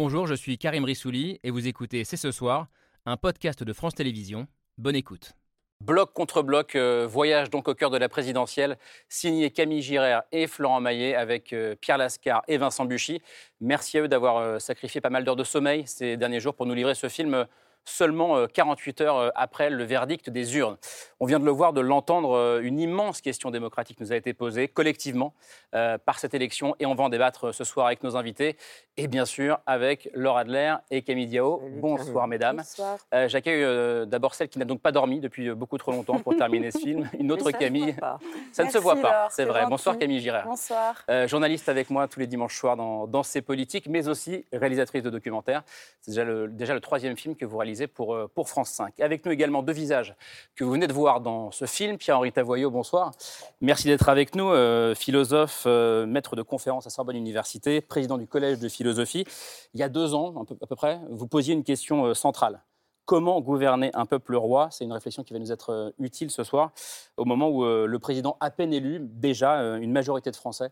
Bonjour, je suis Karim Rissouli et vous écoutez C'est ce soir, un podcast de France Télévisions. Bonne écoute. Bloc contre bloc, euh, voyage donc au cœur de la présidentielle, signé Camille Girard et Florent Maillet avec euh, Pierre Lascar et Vincent Buchy. Merci à eux d'avoir euh, sacrifié pas mal d'heures de sommeil ces derniers jours pour nous livrer ce film seulement 48 euh, heures après le verdict des urnes. On vient de le voir, de l'entendre, une immense question démocratique nous a été posée collectivement par cette élection et on va en débattre ce soir avec nos invités et bien sûr avec Laura Adler et Camille Diao. Bonsoir mesdames. Bonsoir. J'accueille d'abord celle qui n'a donc pas dormi depuis beaucoup trop longtemps pour terminer ce film, une autre ça Camille. Se ça ne se voit pas, c'est vrai. Bonsoir Camille Girard. Bonsoir. journaliste avec moi tous les dimanches soirs dans, dans ces politiques, mais aussi réalisatrice de documentaires. C'est déjà le, déjà le troisième film que vous réalisez pour, euh, pour France 5. Avec nous également deux visages que vous venez de voir dans ce film. Pierre-Henri Tavoyot, bonsoir. Merci d'être avec nous, euh, philosophe, euh, maître de conférence à Sorbonne Université, président du Collège de philosophie. Il y a deux ans, à peu près, vous posiez une question centrale comment gouverner un peuple roi C'est une réflexion qui va nous être euh, utile ce soir, au moment où euh, le président à peine élu, déjà euh, une majorité de Français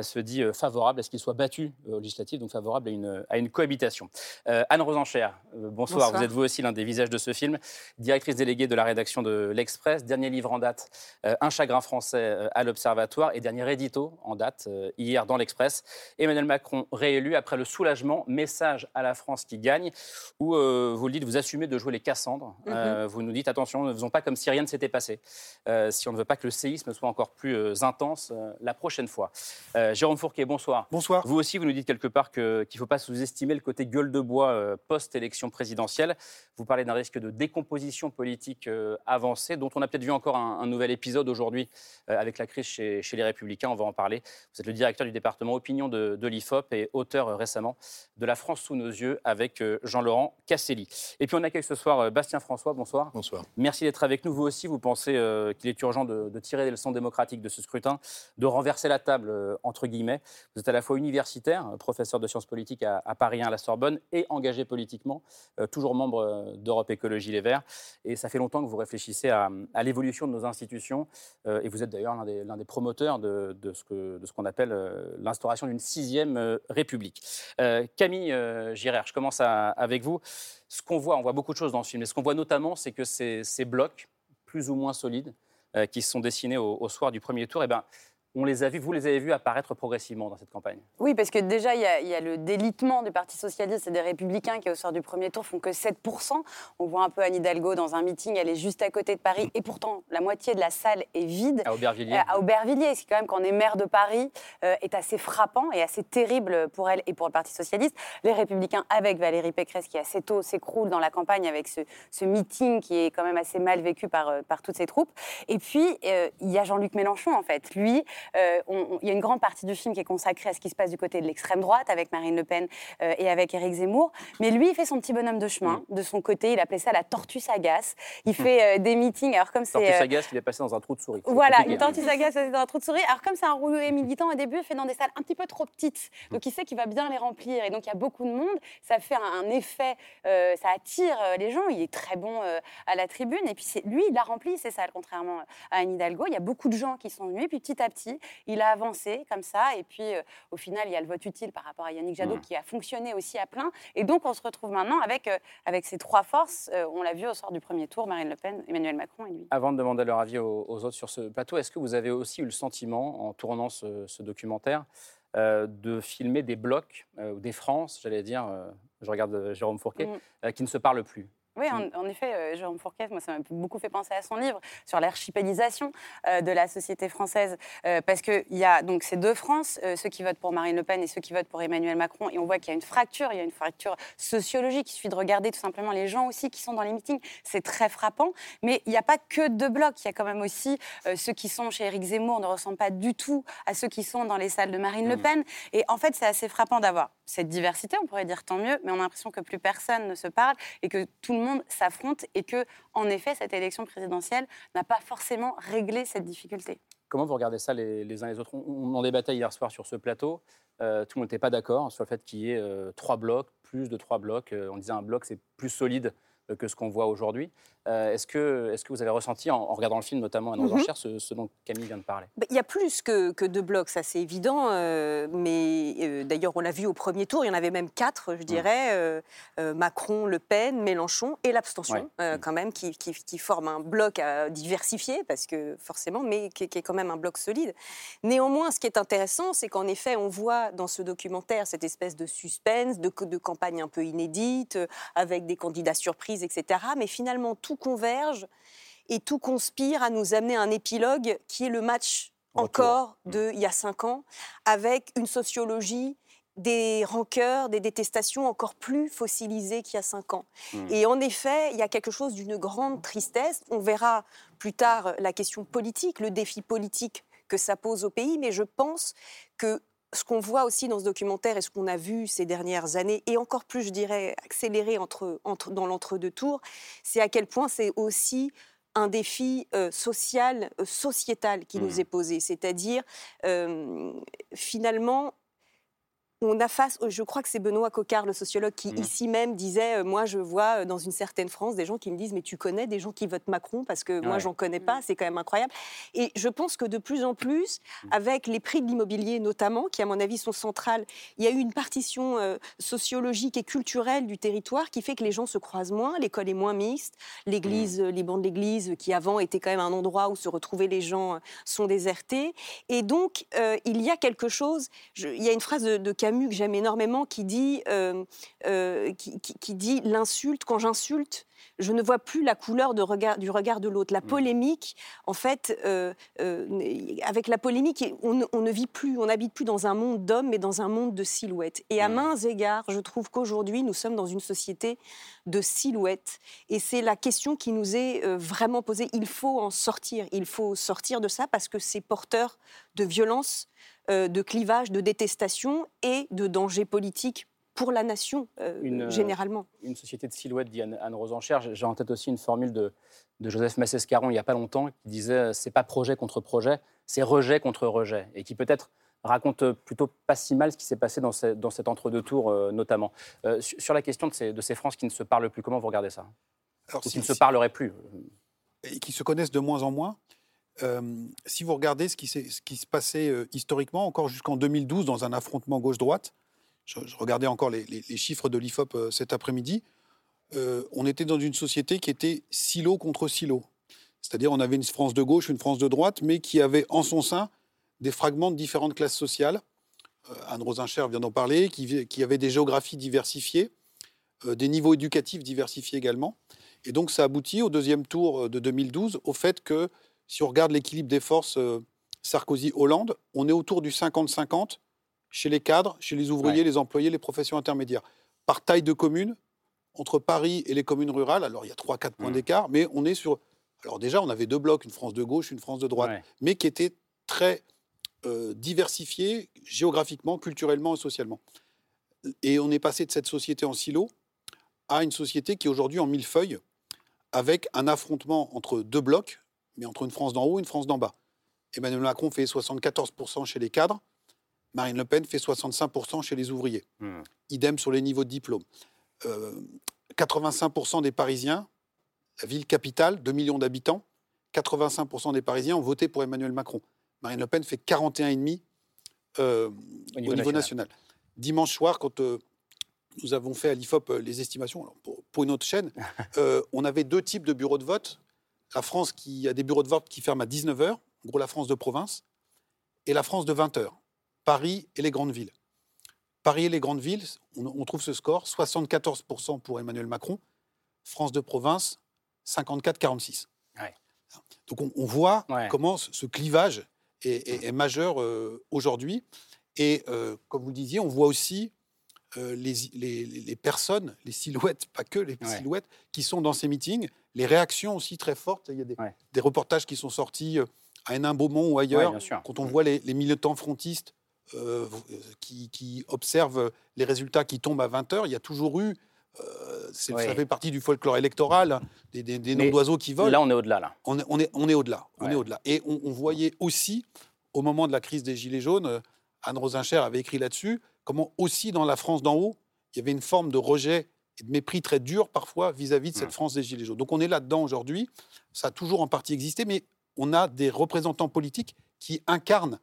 se dit favorable à ce qu'il soit battu au législatif, donc favorable à une, à une cohabitation. Anne Rosenchère, bonsoir. Vous êtes vous aussi l'un des visages de ce film, directrice déléguée de la rédaction de l'Express, dernier livre en date, Un chagrin français à l'Observatoire, et dernier édito en date, hier dans l'Express. Emmanuel Macron réélu après le soulagement, message à la France qui gagne, où vous le dites, vous assumez de de jouer les Cassandres. Mhm. Euh, vous nous dites attention, ne faisons pas comme si rien ne s'était passé. Euh, si on ne veut pas que le séisme soit encore plus euh, intense la prochaine fois. Jérôme Fourquet, bonsoir. Bonsoir. Vous aussi, vous nous dites quelque part qu'il ne faut pas sous-estimer le côté gueule de bois post-élection présidentielle. Vous parlez d'un risque de décomposition politique avancée, dont on a peut-être vu encore un, nouvel épisode aujourd'hui avec la crise chez, les Républicains. On va en parler. Vous êtes le directeur du département opinion de, de l'IFOP et auteur récemment de La France sous nos yeux avec Jean-Laurent Casselli. Et puis on ce soir euh, Bastien François. Bonsoir. Bonsoir. Merci d'être avec nous. Vous aussi, vous pensez euh, qu'il est urgent de, tirer des leçons démocratiques de ce scrutin, de renverser la table, euh, entre guillemets. Vous êtes à la fois universitaire, professeur de sciences politiques à, Paris 1 à la Sorbonne, et engagé politiquement, toujours membre d'Europe Écologie Les Verts. Et ça fait longtemps que vous réfléchissez à, l'évolution de nos institutions. et vous êtes d'ailleurs l'un des, promoteurs de, ce qu'on appelle l'instauration d'une sixième République. Camille Girard, je commence avec vous ce qu'on voit, on voit beaucoup de choses dans ce film, mais ce qu'on voit notamment, c'est que ces, blocs, plus ou moins solides, euh, qui sont dessinés au, au, soir du premier tour, eh ben, on les a vus, vous les avez vus apparaître progressivement dans cette campagne. Oui, parce que déjà, il y, a, le délitement du Parti socialiste et des Républicains qui, au soir du premier tour, font que 7%. On voit un peu Anne Hidalgo dans un meeting, elle est juste à côté de Paris, et pourtant, la moitié de la salle est vide. À Aubervilliers. Euh, à Aubervilliers, c'est quand même, quand on est maire de Paris, euh, est assez frappant et assez terrible pour elle et pour le Parti socialiste. Les Républicains, avec Valérie Pécresse, qui assez tôt s'écroule dans la campagne avec ce, meeting qui est quand même assez mal vécu par, euh, par toutes ses troupes. Et puis, il y a Jean-Luc Mélenchon, en fait. Lui, il y a une grande partie du film qui est consacrée à ce qui se passe du côté de l'extrême droite avec Marine Le Pen euh, et avec Éric Zemmour. Mais lui, il fait son petit bonhomme de chemin mm. de son côté. Il appelait ça la tortue sagace. Il mm. fait euh, des meetings. Alors comme c'est tortue sagace, il est passé dans un trou de souris. Voilà, une tortue sagace dans un trou de souris. Alors comme c'est un rouleau militant au début, il fait dans des salles un petit peu trop petites. Donc il sait qu'il va bien les remplir. Et donc il y a beaucoup de monde. Ça fait un, effet, ça attire les gens. Il est très bon à la tribune. Et puis lui, il a rempli ces salles, contrairement à Anne Hidalgo. Il y a beaucoup de gens qui sont venus. Et puis petit à petit, il a avancé comme ça. Et puis, euh, au final, il y a le vote utile par rapport à Yannick Jadot qui a fonctionné aussi à plein. Et donc, on se retrouve maintenant avec, euh, avec ces trois forces. Euh, on l'a vu au sort du premier tour, Marine Le Pen, Emmanuel Macron et lui. Avant de demander leur avis aux, autres sur ce plateau, est-ce que vous avez aussi eu le sentiment, en tournant ce, documentaire, de filmer des blocs ou des France, j'allais dire, je regarde Jérôme Fourquet, mm. qui ne se parlent plus? Oui, en, effet, euh, Jérôme Fourquet, moi, ça m'a beaucoup fait penser à son livre sur l'archipélisation euh, de la société française, euh, parce qu'il y a donc ces deux France, ceux qui votent pour Marine Le Pen et ceux qui votent pour Emmanuel Macron, et on voit qu'il y a une fracture, il y a une fracture sociologique. Il suffit de regarder tout simplement les gens aussi qui sont dans les meetings, c'est très frappant. Mais il n'y a pas que deux blocs, il y a quand même aussi ceux qui sont chez Éric Zemmour ne ressemblent pas du tout à ceux qui sont dans les salles de Marine Le mmh. Pen. Et en fait, c'est assez frappant d'avoir cette diversité, on pourrait dire tant mieux, mais on a l'impression que plus personne ne se parle et que tout le monde s'affronte et que, en effet, cette élection présidentielle n'a pas forcément réglé cette difficulté. Comment vous regardez ça les, uns les autres? On, en débattait hier soir sur ce plateau. Euh, tout le monde n'était pas d'accord sur le fait qu'il y ait euh, trois blocs, plus de trois blocs. Euh, on disait un bloc, c'est plus solide que ce qu'on voit aujourd'hui. est-ce, que, est-ce que vous avez ressenti, en, regardant le film, notamment à nos mm ce, ce, dont Camille vient de parler? Bah, Il y a plus que, que deux blocs, ça c'est évident. mais d'ailleurs, on l'a vu au premier tour, il y en avait même quatre, je mm. dirais Macron, Le Pen, Mélenchon et l'abstention, mm. quand même, qui, qui, qui, forment un bloc à diversifier, parce que forcément, mais qui, qui est quand même un bloc solide. Néanmoins, ce qui est intéressant, c'est qu'en effet, on voit dans ce documentaire cette espèce de suspense, de, de campagne un peu inédite, euh, avec des candidats surprises, etc. Mais finalement, tout converge et tout conspire à nous amener à un épilogue qui est le match encore mm. de il y a cinq ans, avec une sociologie des rancœurs, des détestations encore plus fossilisées qu'il y a cinq ans. Mm. Et en effet, il y a quelque chose d'une grande tristesse. On verra plus tard la question politique, le défi politique que ça pose au pays, mais je pense que ce qu'on voit aussi dans ce documentaire et ce qu'on a vu ces dernières années, et encore plus, je dirais, accéléré entre, entre, dans l'entre-deux tours, c'est à quel point c'est aussi un défi euh, social, euh, sociétal qui nous mmh. est posé. C'est-à-dire, euh, finalement, on a face, je crois que c'est Benoît Coquart, le sociologue, qui mmh. ici même disait, euh, moi je vois euh, dans une certaine France des gens qui me disent, mais tu connais des gens qui votent Macron? Parce que moi j'en connais pas, mmh. c'est quand même incroyable. Et je pense que de plus en plus, mmh. avec les prix de l'immobilier notamment, qui à mon avis sont centrales, il y a eu une partition euh, sociologique et culturelle du territoire qui fait que les gens se croisent moins, l'école est moins mixte, l'église, les bancs de l'église qui avant étaient quand même un endroit où se retrouvaient les gens sont désertés. Et donc il y a quelque chose, il y a une phrase de, de Camus que j'aime énormément qui dit, euh, euh, qui, dit l'insulte, quand j'insulte, je ne vois plus la couleur de regard, du regard de l'autre. La mmh. polémique, en fait, euh, avec la polémique, on, ne vit plus, on n'habite plus dans un monde d'hommes, mais dans un monde de silhouettes. Et à mmh. mains égards, je trouve qu'aujourd'hui, nous sommes dans une société de silhouettes. Et c'est la question qui nous est vraiment posée. Il faut en sortir. Il faut sortir de ça parce que c'est porteur de violence de clivage, de détestation et de danger politique pour la nation, euh, euh, généralement. Une société de silhouettes, dit Anne, Anne J'ai en tête aussi une formule de, Joseph Massescaron il n'y a pas longtemps qui disait c'est pas projet contre projet, c'est rejet contre rejet. Et qui peut-être raconte plutôt pas si mal ce qui s'est passé dans, cet entre-deux tours, notamment. sur la question de ces, de ces France qui ne se parlent plus, comment vous regardez ça? Alors, Ou qui ne se parleraient plus Et qui se connaissent de moins en moins si vous regardez ce qui, se passait historiquement, encore jusqu'en 2012, dans un affrontement gauche-droite, je, regardais encore les, chiffres de l'IFOP cet après-midi, on était dans une société qui était silo contre silo. C'est-à-dire on avait une France de gauche, une France de droite, mais qui avait en son sein des fragments de différentes classes sociales. Anne Rosincher vient d'en parler, qui, avait des géographies diversifiées, des niveaux éducatifs diversifiés également. Et donc ça aboutit au deuxième tour de 2012 au fait que si on regarde l'équilibre des forces euh, Sarkozy-Hollande, on est autour du 50-50 chez les cadres, chez les ouvriers, les employés, les professions intermédiaires. Par taille de commune, entre Paris et les communes rurales, alors il y a 3-4 points mmh. d'écart, mais on est sur... Alors déjà, on avait deux blocs, une France de gauche, une France de droite, mais qui étaient très euh, diversifiés géographiquement, culturellement et socialement. Et on est passé de cette société en silo à une société qui est aujourd'hui en millefeuille, avec un affrontement entre deux blocs, mais entre une France d'en haut et une France d'en bas. Emmanuel Macron fait 74% chez les cadres, Marine Le Pen fait 65% chez les ouvriers. Hmm. Idem sur les niveaux de diplôme. 85% euh, des Parisiens, la ville capitale, 2 millions d'habitants, 85% des Parisiens ont voté pour Emmanuel Macron. Marine Le Pen fait 41,5% euh, au niveau, national. Dimanche soir, quand euh, nous avons fait à l'IFOP les estimations, pour, pour, une autre chaîne, on avait deux types de bureaux de vote la France qui a des bureaux de vote qui ferment à 19h, en gros la France de province, et la France de 20h, Paris et les grandes villes. Paris et les grandes villes, on, trouve ce score, 74% pour Emmanuel Macron, France de province, 54-46. Donc on, voit comment ce clivage est, majeur euh, aujourd'hui. Et euh, comme vous le disiez, on voit aussi euh, les, personnes, les silhouettes, pas que les silhouettes, qui sont dans ces meetings, les réactions aussi très fortes. Il y a des, reportages qui sont sortis euh, à Hénin-Beaumont ou ailleurs, quand on mm. voit les, militants frontistes euh, qui, observent les résultats qui tombent à 20h. Il y a toujours eu, ça fait partie du folklore électoral, des, noms d'oiseaux qui volent. Là, on est au-delà. Là. On est, on est, on est au-delà. On est au-delà. Et on, voyait aussi, au moment de la crise des Gilets jaunes, Anne Rosincher avait écrit là-dessus, comment aussi dans la France d'en haut, il y avait une forme de rejet et de mépris très dur parfois vis-à-vis de cette Mm. France des Gilets jaunes. Donc on est là-dedans aujourd'hui. Ça a toujours en partie existé, mais on a des représentants politiques qui incarnent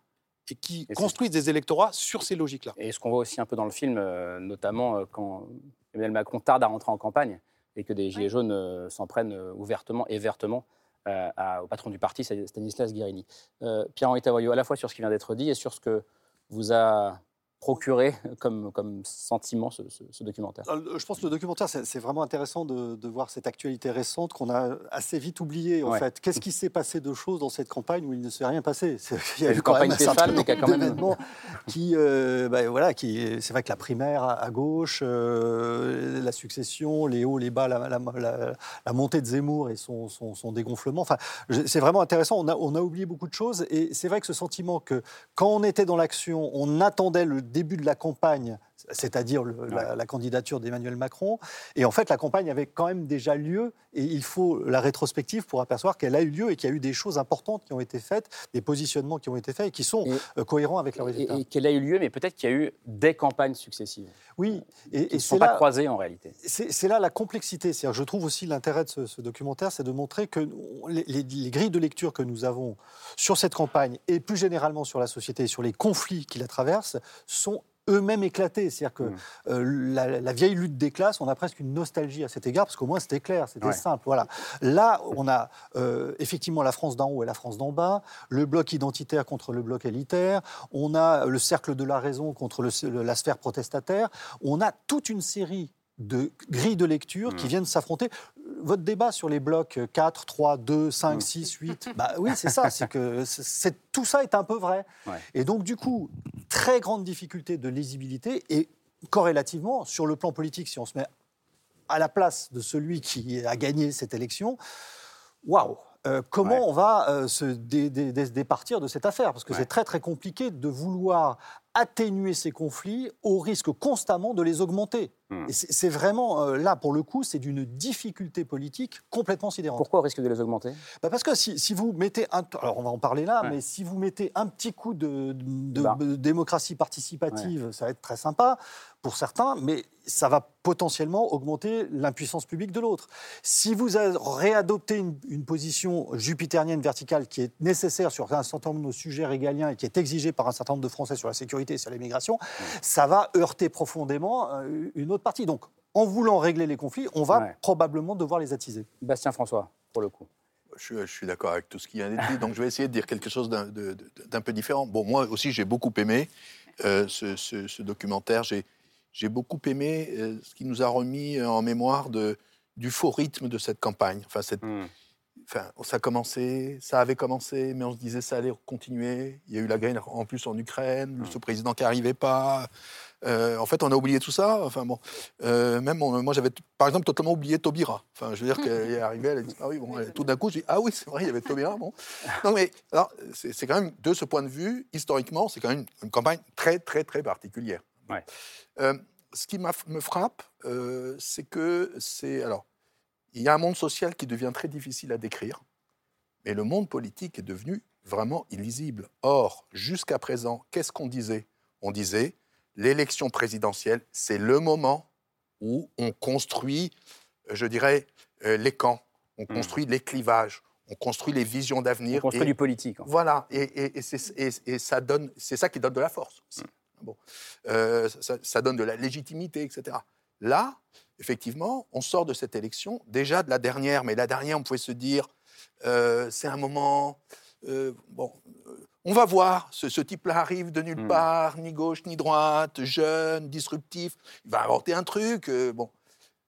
et qui Et construisent des électorats sur ces logiques-là. Et ce qu'on voit aussi un peu dans le film, euh, notamment euh, quand Emmanuel Macron tarde à rentrer en campagne et que des Gilets jaunes euh, s'en prennent ouvertement et vertement à- au patron du parti, Stanislas Guérini. Pierre-Henri Tavoyot, à la fois sur ce qui vient d'être dit et sur ce que vous a procuré comme, comme sentiment ce, ce- ce documentaire. Alors, Je pense que le documentaire, c'est vraiment intéressant de, de voir cette actualité récente qu'on a assez vite oubliée, en Ouais. fait. Qu'est-ce qui s'est passé de choses dans cette campagne où il ne s'est rien passé? Il y a eu quand campagne même un qui a quand même- qui, euh, bah, voilà, qui, c'est vrai que la primaire à, à gauche, euh, la succession, les hauts, les bas, la, la- la- la montée de Zemmour et son, son- son dégonflement. Enfin, c'est vraiment intéressant. On a, on a oublié beaucoup de choses et c'est vrai que ce sentiment que quand on était dans l'action, on attendait le début de la campagne, c'est-à-dire la, la candidature d'Emmanuel Macron, et en fait la campagne avait quand même déjà lieu et il faut la rétrospective pour apercevoir qu'elle a eu lieu et qu'il y a eu des choses importantes qui ont été faites, des positionnements qui ont été faits et qui sont Et- euh, cohérents avec le résultat. Et, et qu'elle a eu lieu, mais peut-être qu'il y a eu des campagnes successives oui, qui et, ne sont pas croisées en réalité. c'est là la complexité. C'est-à-dire, je trouve aussi l'intérêt de ce, ce documentaire, c'est de montrer que les- les grilles de lecture que nous avons sur cette campagne et plus généralement sur la société et sur les conflits qui la traversent sont eux-mêmes éclatés. C'est-à-dire que Mm. euh, la, la vieille lutte des classes, on a presque une nostalgie à cet égard, parce qu'au moins c'était clair, c'était Ouais. simple. Voilà. Là, on a euh, effectivement la France d'en haut et la France d'en bas, le bloc identitaire contre le bloc élitaire, on a le cercle de la raison contre le- la sphère protestataire, on a toute une série de grilles de lecture qui Mm. viennent s'affronter. Votre débat sur les blocs 4, 3, 2, 5, Mm. 6, 8, bah oui, c'est ça, c'est que c'est- tout ça est un peu vrai. Ouais. Et donc, du coup, très grande difficulté de lisibilité et corrélativement, sur le plan politique, si on se met à la place de celui qui a gagné cette élection, waouh euh, comment Ouais. on va euh, se dé- dé- dé- départir de cette affaire? Parce que Ouais. c'est très très compliqué de vouloir atténuer ces conflits au risque constamment de les augmenter. Hmm. C'est vraiment, euh, là pour le coup, c'est d'une difficulté politique complètement sidérante. Pourquoi au risque de les augmenter? Bah parce que si, si vous mettez un, alors on va en parler là, Ouais. mais si vous mettez un petit coup de, de- Bah. de démocratie participative, ça va être très sympa pour certains, mais ça va potentiellement augmenter l'impuissance publique de l'autre. Si vous a- réadoptez une, une position jupitérienne verticale qui est nécessaire sur un certain nombre de sujets régaliens et qui est exigée par un certain nombre de Français sur la sécurité et sur l'immigration, ça va heurter profondément euh, une autre partie. Donc, en voulant régler les conflits, on va Ouais. probablement devoir les attiser. Bastien François, pour le coup. Je, suis- je suis d'accord avec tout ce qui vient d'être dit, donc je vais essayer de dire quelque chose d'un peu différent. Bon, moi aussi, j'ai beaucoup aimé euh, ce, ce- ce documentaire. J'ai beaucoup aimé euh, ce qui nous a remis euh, en mémoire de, du faux rythme de cette campagne. Enfin, cette, Hmm. Enfin, ça a commencé, ça avait commencé, mais on se disait ça allait continuer. Il y a eu la guerre en plus en Ukraine, Mm. ce président qui n'arrivait pas. Euh, en fait, on a oublié tout ça. Enfin bon, Euh, même on- moi j'avais par exemple totalement oublié Taubira. Enfin, je veux dire qu'elle est arrivée, elle a dit ah oui bon, elle- tout d'un coup j'ai dit ah oui c'est vrai il y avait Taubira bon. Non mais alors c'est quand même de ce point de vue historiquement c'est quand même une campagne très très très particulière. Ouais. Euh, ce qui me frappe, c'est que c'est alors il y a un monde social qui devient très difficile à décrire, mais le monde politique est devenu vraiment illisible. Or, jusqu'à présent, qu'est-ce qu'on disait? On disait l'élection présidentielle, c'est le moment où on construit, euh, je dirais, euh, les camps, on Hmm. construit les clivages, on construit les visions On d'avenir. construit et- du politique. en fait. voilà, et, ça donne, c'est ça qui donne de la force. aussi. Bon, Euh, ça, ça donne de la légitimité, etc. Là, effectivement, on sort de cette élection, déjà de la dernière, mais la dernière, on pouvait se dire, euh, c'est un moment, euh, bon, euh, on va voir, ce, ce type-là arrive de nulle Mm. part, ni gauche ni droite, jeune, disruptif, il va inventer un truc, euh, bon.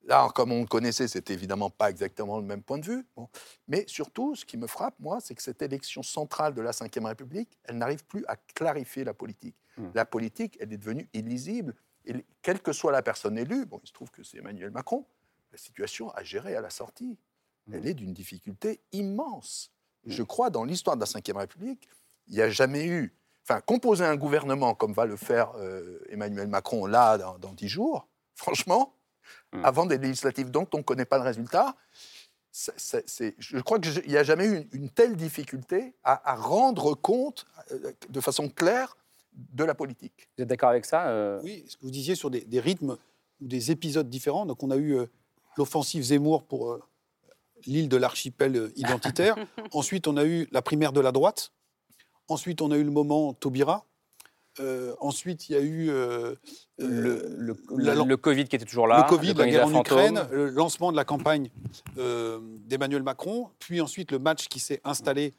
Là, comme on le connaissait, c'était évidemment pas exactement le même point de vue. Bon. Mais surtout, ce qui me frappe, moi, c'est que cette élection centrale de la Ve République, elle n'arrive plus à clarifier la politique. Hmm. La politique, elle est devenue illisible. Et quelle que soit la personne élue, bon, il se trouve que c'est Emmanuel Macron, la situation à gérer à la sortie, elle est d'une difficulté immense. Je crois, dans l'histoire de la Ve République, il n'y a jamais eu... Enfin, composer un gouvernement comme va le faire euh, Emmanuel Macron là, dans dix jours, franchement, Hmm. avant des législatives dont on ne connaît pas le résultat, je crois qu'il n'y a jamais eu une, une telle difficulté à, à rendre compte euh, de façon claire de la politique. Vous êtes d'accord avec ça euh, Oui, ce que vous disiez sur des, des rythmes, ou des épisodes différents. Donc on a eu euh, l'offensive Zemmour pour euh, l'île de l'archipel euh, identitaire. Ensuite, on a eu la primaire de la droite. Ensuite, on a eu le moment Taubira. Euh, ensuite, il y a eu euh, Le, le, la- le- le Covid qui était toujours là. le Covid, la guerre en. Ukraine, le lancement de la campagne euh, d'Emmanuel Macron, puis ensuite le match qui s'est installé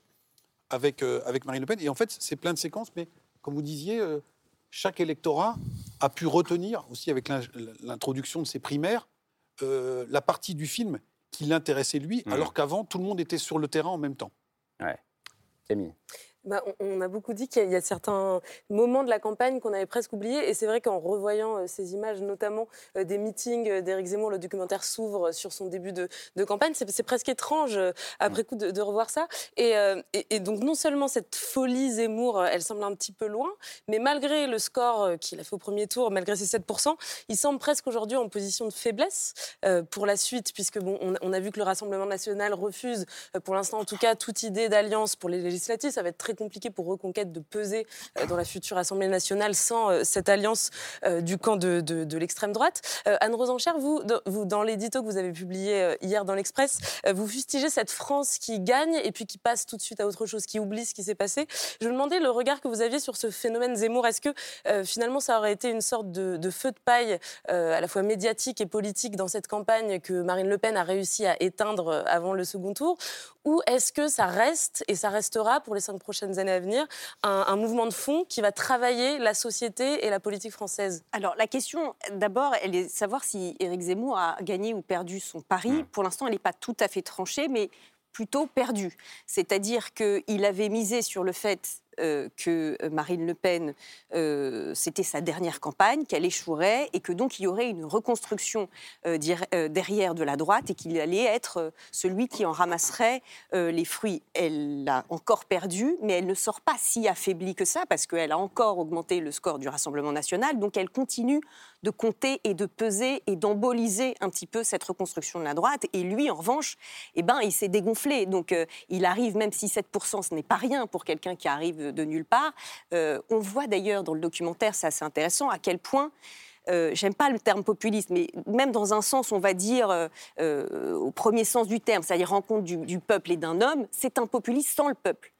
avec, euh, avec Marine Le Pen. Et en fait, c'est plein de séquences, mais comme vous disiez, euh, chaque électorat a pu retenir, aussi avec l'in- l'introduction de ces primaires, euh, la partie du film qui l'intéressait lui, Mhm. alors qu'avant, tout le monde était sur le terrain en même temps. Camille. Bah, on, on a beaucoup dit qu'il y a- il y a certains moments de la campagne qu'on avait presque oubliés. Et c'est vrai qu'en revoyant euh, ces images, notamment euh, des meetings euh, d'Éric Zemmour, le documentaire s'ouvre sur son début de, de campagne. C'est presque étrange, après coup, de, de revoir ça. Et, et- et donc, non seulement cette folie Zemmour, elle semble un petit peu loin, mais malgré le score qu'il a fait au premier tour, malgré ses 7%, il semble presque aujourd'hui en position de faiblesse pour la suite, puisque bon, on, on a vu que le Rassemblement national refuse, pour l'instant en tout cas, toute idée d'alliance pour les législatives. Ça va être très compliqué pour Reconquête de peser euh, dans la future Assemblée nationale sans euh, cette alliance euh, du camp de, de- l'extrême droite. Anne Rosencher, vous, vous, dans l'édito que vous avez publié hier dans l'Express, vous fustigez cette France qui gagne et puis qui passe tout de suite à autre chose, qui oublie ce qui s'est passé. Je me demandais le regard que vous aviez sur ce phénomène Zemmour. Est-ce que finalement ça aurait été une sorte de, de feu de paille à la fois médiatique et politique dans cette campagne que Marine Le Pen a réussi à éteindre avant le second tour? Ou est-ce que ça reste et ça restera pour les cinq prochaines années à venir un, un mouvement de fond qui va travailler la société et la politique française Alors la question, d'abord, elle est de savoir si Éric Zemmour a gagné ou perdu son pari. Mm. Pour l'instant, elle n'est pas tout à fait tranchée, mais plutôt perdue. C'est-à-dire qu'il avait misé sur le fait euh, que Marine Le Pen, euh, c'était sa dernière campagne, qu'elle échouerait et que donc il y aurait une reconstruction euh, euh, derrière de la droite et qu'il allait être euh, celui qui en ramasserait euh, les fruits. Elle l'a encore perdu, mais elle ne sort pas si affaiblie que ça parce qu'elle a encore augmenté le score du Rassemblement national, donc elle continue de compter et de peser et d'emboliser un petit peu cette reconstruction de la droite. Et lui, en revanche, eh ben, il s'est dégonflé. Donc euh, il arrive, même si 7%, ce n'est pas rien pour quelqu'un qui arrive de nulle part. Euh, on voit d'ailleurs dans le documentaire, c'est assez intéressant, à quel point euh, j'aime pas le terme populiste, mais même dans un sens, on va dire, euh, euh, au premier sens du terme, c'est-à-dire rencontre du, du peuple et d'un homme, c'est un populiste sans le peuple.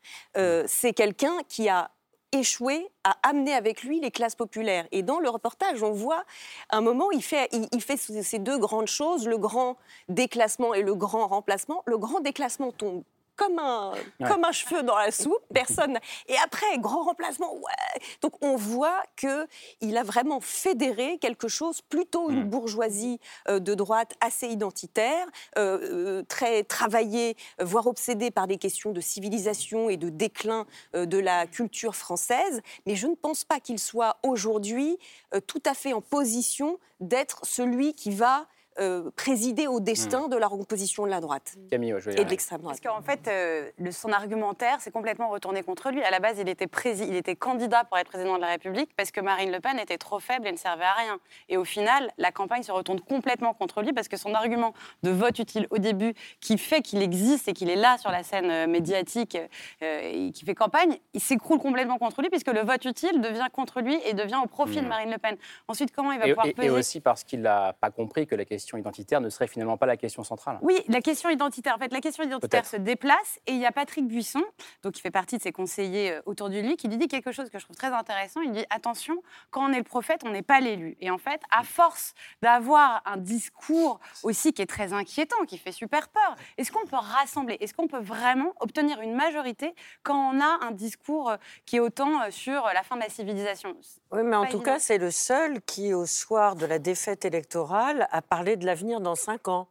C'est quelqu'un qui a échoué à amener avec lui les classes populaires. Et dans le reportage, on voit un moment, il fait, il, il fait ces deux grandes choses, le grand déclassement et le grand remplacement. Le grand déclassement tombe comme un, Ouais. comme un cheveu dans la soupe, personne. Et après, grand remplacement, ouais. Donc on voit que il a vraiment fédéré quelque chose, plutôt une Mm. bourgeoisie euh, de droite assez identitaire, euh, euh, très travaillée, voire obsédée par des questions de civilisation et de déclin euh, de la culture française. Mais je ne pense pas qu'il soit aujourd'hui tout à fait en position d'être celui qui va euh, présider au destin de la recomposition de la droite Camille, ouais, je veux et dire, de l'extrême droite. Parce qu'en fait, euh, le- son argumentaire s'est complètement retourné contre lui. À la base, il était, prési- il était candidat pour être président de la République parce que Marine Le Pen était trop faible et ne servait à rien. Et au final, la campagne se retourne complètement contre lui parce que son argument de vote utile au début, qui fait qu'il existe et qu'il est là sur la scène euh, médiatique euh, et qui fait campagne, il s'écroule complètement contre lui puisque le vote utile devient contre lui et devient au profit de Mhm. Marine Le Pen. Ensuite, comment il va Et, pouvoir et- et peser aussi parce qu'il n'a pas compris que la question identitaire ne serait finalement pas la question centrale. Oui, la question identitaire. En fait, la question identitaire se déplace et il y a Patrick Buisson, donc qui fait partie de ses conseillers euh, autour de lui, qui lui dit quelque chose que je trouve très intéressant. Il dit attention, quand on est le prophète, on n'est pas l'élu. Et en fait, à force d'avoir un discours aussi qui est très inquiétant, qui fait super peur, est-ce qu'on peut rassembler? Est-ce qu'on peut vraiment obtenir une majorité quand on a un discours euh, qui est autant euh, sur la fin de la civilisation? Oui, mais en tout évident. cas, c'est le seul qui, au soir de la défaite électorale, a parlé de l'avenir dans cinq ans,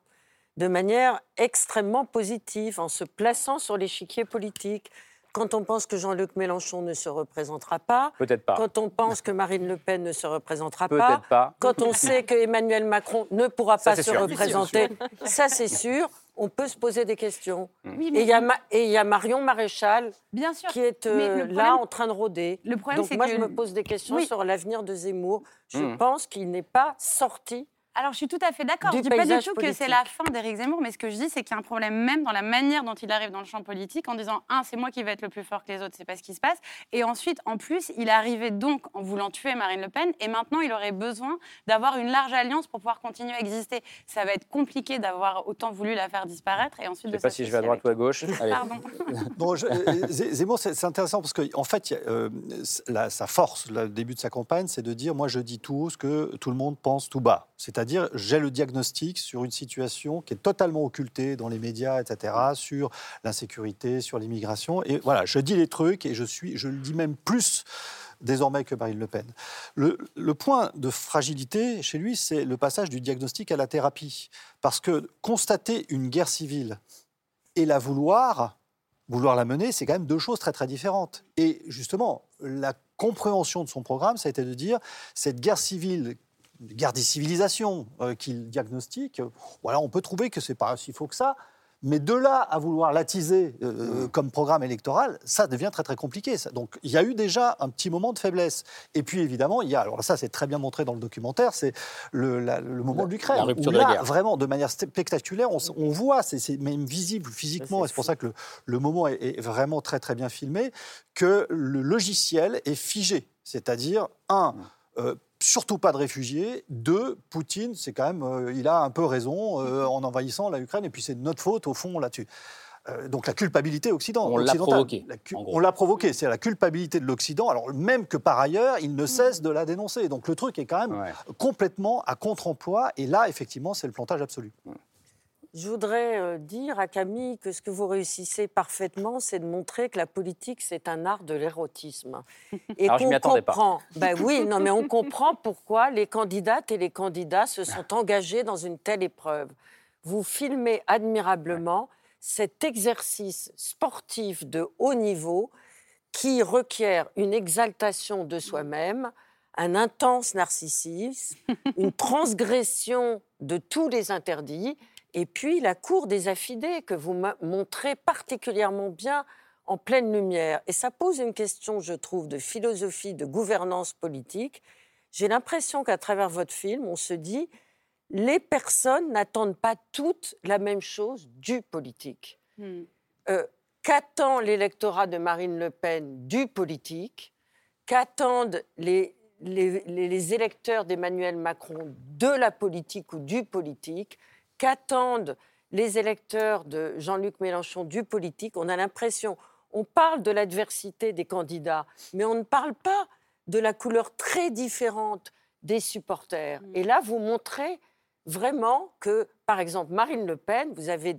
de manière extrêmement positive, en se plaçant sur l'échiquier politique. Quand on pense que Jean-Luc Mélenchon ne se représentera pas, Peut-être pas. quand on pense que Marine Le Pen ne se représentera pas, Peut-être pas. quand on sait que Emmanuel Macron ne pourra Ça, pas se sûr. représenter, ça c'est sûr, on peut se poser des questions. Oui, Et il y, a Ma- et il y a Marion Maréchal bien sûr. qui est euh, là en train de rôder. Le problème, Donc c'est moi, que je me pose des questions Oui. sur l'avenir de Zemmour. Je Mhm. pense qu'il n'est pas sorti Alors, je suis tout à fait d'accord. Je dis pas du tout que c'est la fin d'Éric Zemmour, mais ce que je dis, c'est qu'il y a un problème même dans la manière dont il arrive dans le champ politique en disant un, c'est moi qui vais être le plus fort que les autres, c'est pas ce qui se passe. Et ensuite, en plus, il est arrivé donc en voulant tuer Marine Le Pen, et maintenant, il aurait besoin d'avoir une large alliance pour pouvoir continuer à exister. Ça va être compliqué d'avoir autant voulu la faire disparaître et ensuite Je de sais pas si je vais à droite ou à gauche. Allez. Pardon. Je- euh, Zemmour, c'est intéressant parce qu'en en fait, euh, la- sa force, le début de sa campagne, c'est de dire moi, je dis tout haut ce que tout le monde pense tout bas. C'est-à-dire, j'ai le diagnostic sur une situation qui est totalement occultée dans les médias, etc., sur l'insécurité, sur l'immigration. Et voilà, je dis les trucs et je, suis, je le dis même plus désormais que Marine Le Pen. Le, le point de fragilité chez lui, c'est le passage du diagnostic à la thérapie. Parce que constater une guerre civile et la vouloir, vouloir la mener, c'est quand même deux choses très très différentes. Et justement, la compréhension de son programme, ça a été de dire cette guerre civile, guerre des civilisations euh, qu'il diagnostique, voilà, on peut trouver que c'est pas si faux que ça. Mais de là à vouloir l'attiser euh, comme programme électoral, ça devient très très compliqué. ça. Donc il y a eu déjà un petit moment de faiblesse. Et puis évidemment, il y a, alors ça c'est très bien montré dans le documentaire, c'est le, la- le moment de l'Ukraine. où de la là, guerre. vraiment, de manière spectaculaire, on, voit, c'est même visible physiquement, et c'est pour ça que le, le moment est, est vraiment très très bien filmé, que le logiciel est figé. C'est-à-dire, un, euh, surtout pas de réfugiés. Deux, Poutine, c'est quand même, euh, il a un peu raison euh, en envahissant la Ukraine, et puis c'est de notre faute au fond là-dessus. Euh, donc la culpabilité occident, On l'a occidentale. provoqué, La cu- on l'a provoqué, c'est la culpabilité de l'Occident, alors même que par ailleurs, il ne cesse de la dénoncer. Donc le truc est quand même Ouais. complètement à contre-emploi, et là, effectivement, c'est le plantage absolu. Je voudrais euh, dire à Camille que ce que vous réussissez parfaitement, c'est de montrer que la politique, c'est un art de l'érotisme. Et Alors, je qu'on m'y attendais pas. comprend. Ben oui, non, mais on comprend pourquoi les candidates et les candidats se sont engagés dans une telle épreuve. Vous filmez admirablement cet exercice sportif de haut niveau qui requiert une exaltation de soi-même, un intense narcissisme, une transgression de tous les interdits, et puis la cour des affidés que vous montrez particulièrement bien en pleine lumière. Et ça pose une question, je trouve, de philosophie, de gouvernance politique. J'ai l'impression qu'à travers votre film, on se dit, les personnes n'attendent pas toutes la même chose du politique. Hmm. Euh, Qu'attend l'électorat de Marine Le Pen du politique? Qu'attendent les, les- les- les électeurs d'Emmanuel Macron de la politique ou du politique? Qu'attendent les électeurs de Jean-Luc Mélenchon du politique On a l'impression, on parle de l'adversité des candidats, mais on ne parle pas de la couleur très différente des supporters. Mm. Et là, vous montrez vraiment que, par exemple, Marine Le Pen, vous avez